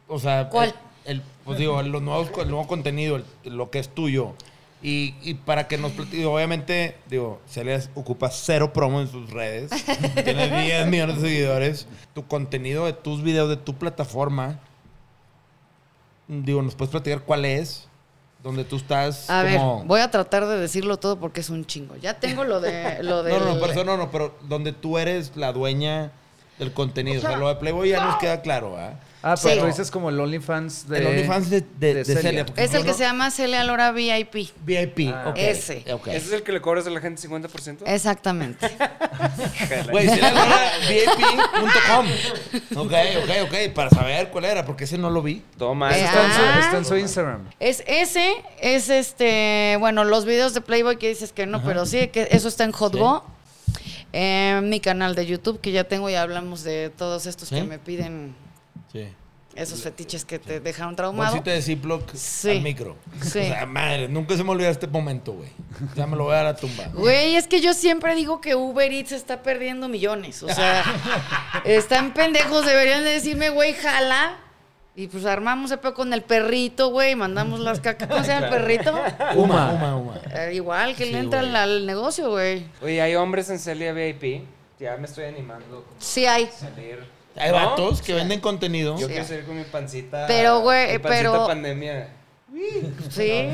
O sea, ¿Cuál? El, el- pues digo, los nuevos, el nuevo contenido, el- lo que es tuyo. Y, y para que nos plati- digo, obviamente, digo, Celia ocupa cero promo en sus redes. Tiene 10 millones de seguidores. Tu contenido de tus videos, de tu plataforma. Digo, ¿nos puedes platicar cuál es? Donde tú estás A ver, como... voy a tratar de decirlo todo porque es un chingo. Ya tengo lo de lo de No, no, no, pero no, no, pero donde tú eres la dueña del contenido. O sea, lo de Playboy ya nos queda claro, ¿ah? Ah, pero Sí. tú dices como el OnlyFans de... El OnlyFans de, de, de Celia. es el que no- se llama Celia Lora VIP. VIP. Ah, ok. Ese. ¿Ese es el que le cobras a la gente 50%? Exactamente. Güey, Celia Lora, VIP.com. Ok, ok, ok. Para saber cuál era, porque ese no lo vi. Toma, Eh, eso Está en, su, Ah. está en su Instagram. Es ese, es este, bueno, los videos de Playboy que dices que no, pero sí, que eso está en Hot Sí. Eh, mi canal de YouTube, que ya tengo, ya hablamos de todos estos ¿Sí? que me piden Sí. esos fetiches que te dejaron traumado. Bolsita de Ziploc Sí. al micro. Sí. O sea, madre, nunca se me olvida este momento, güey. Ya me lo voy a dar a tumba. Güey, es que yo siempre digo que Uber Eats está perdiendo millones. O sea, están pendejos, deberían de decirme, güey, jala. Y pues armamos el con el perrito, güey, mandamos las cacas. ¿Cómo se llama el perrito? Uma, uma, uma. Eh, igual que Sí, le entra güey. al, al negocio, güey. Oye, hay hombres en Celia VIP. Ya me estoy animando Sí hay. a salir. Hay ¿No? vatos que venden contenido. Yo quiero salir con mi pancita. Pero, güey, mi pancita pero- pandemia. Sí.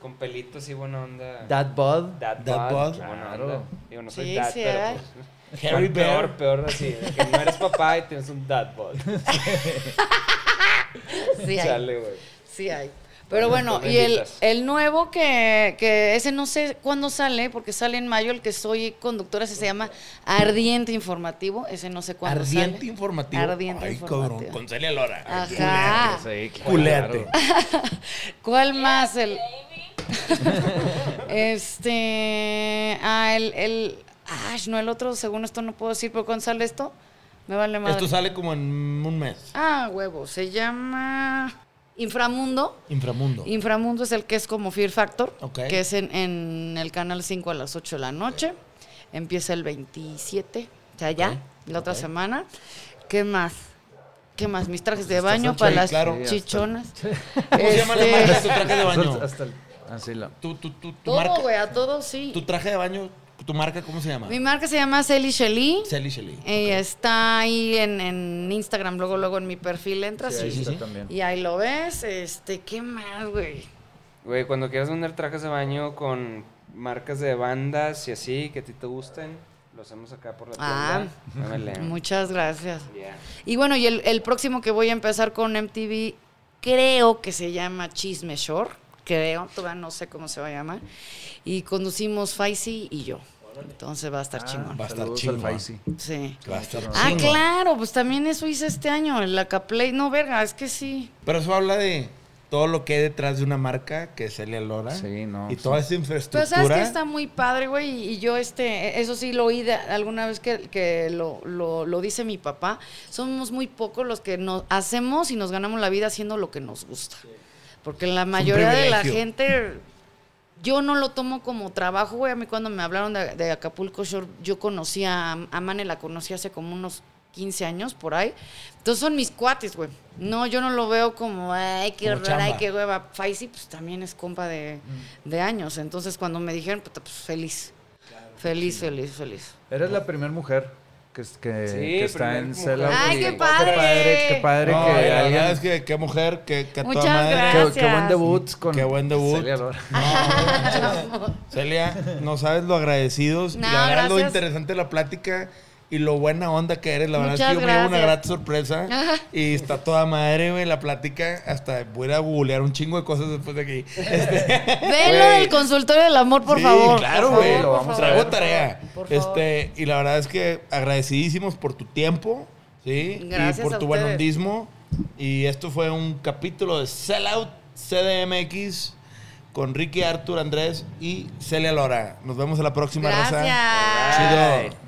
Con pelitos y buena onda. That Bud. Dad, Dad bod, bod. qué buena Claro. onda. Digo, no soy Sí, dad, sí pero pues, Harry peor, peor así. que no eres papá y tienes un dad bod. Sí hay. Chale, güey. Sí hay. Pero Bueno, y el, el nuevo que, que ese no sé cuándo sale, porque sale en mayo, el que soy conductora, ese se llama Ardiente Informativo, ese no sé cuándo Ardiente sale. informativo. Ardiente Ay, informativo. cabrón. Con Celia Lora. Ajá. Sí, claro. Culeate. ¿Cuál más? El, este, ah, el, el, ah, no, el otro, según esto no puedo decir, pero ¿cuándo sale esto? Me vale más. Esto sale como en un mes. Ah, huevo, se llama Inframundo. Inframundo. Inframundo es el que es como Fear Factor, Ok. que es en, en el canal 5 a las 8 de la noche. Empieza el 27, o sea, ya, la otra semana. ¿Qué más? ¿Qué más? Mis trajes de baño para las claro. Sí, chichonas. ¿Cómo se llama la marca de tu traje de baño? Hasta, hasta el- así la... Tu, tu, tu, tu Todo, güey, a todo sí. Tu traje de baño, tu marca, ¿cómo se llama? Mi marca se llama Celi Shelly. Shelly Shelly. Eh, Está ahí en, en Instagram, luego, luego en mi perfil entras Sí, ahí y, sí, está sí. también. y ahí lo ves. Este, ¿qué más, güey? Güey, cuando quieras vender trajes de baño con marcas de bandas y así que a ti te gusten, lo hacemos acá por la Ah, tienda. Muchas gracias. Yeah. Y bueno, y el, el próximo que voy a empezar con MTV, creo que se llama Chisme Shore. Creo, todavía no sé cómo se va a llamar. Y conducimos Faisy y yo. Entonces va a estar chingón. Va a estar chingón. Faisy. Sí. Va a estar Ah, chingón. claro, pues también eso hice este año, el Acaplay. No, verga, es que sí. Pero eso habla de todo lo que hay detrás de una marca que es Celia Lora. Sí, no, Y sí. toda esa Pero infraestructura. sabes que está muy padre, güey, y yo este, eso sí lo oí de alguna vez que, que lo, lo, lo dice mi papá, somos muy pocos los que nos hacemos y nos ganamos la vida haciendo lo que nos gusta. Porque la mayoría de la gente, yo no lo tomo como trabajo, güey, a mí cuando me hablaron de, de Acapulco Shore, yo conocía, a, Mane la conocí hace como unos 15 años por ahí. Entonces son mis cuates, güey. No, yo no lo veo como, ay, qué Como horror, ay, qué hueva. Faisy, pues también es compa de, de años. Entonces cuando me dijeron, pues feliz. Feliz, feliz, feliz. Eres la primera mujer que, es- que, Sí, que está en. Cela. ¡Ay, y- qué padre! Qué padre, qué padre No, que la alguien... verdad es que qué mujer, a toda madre. gracias. Qué, qué buen debut con Qué buen debut. Celia Lora. Celia, no sabes lo agradecidos. y No, la verdad, lo interesante de la plática y lo buena onda que eres. La verdad es que yo me llevo una grata sorpresa. Y está toda madre, güey, la plática. Hasta voy a googlear un chingo de cosas después de aquí. Este, Ve lo güey. del consultorio del amor, por Sí, favor. claro, güey. Traigo tarea. Por favor. Este, y la verdad es que agradecidísimos por tu tiempo, ¿sí? Gracias y por a tu buen ustedes. hondismo. Y esto fue un capítulo de Sellout CDMX con Ricky, Artur, Andrés y Celia Lora. Nos vemos en la próxima, raza. Gracias. Chido.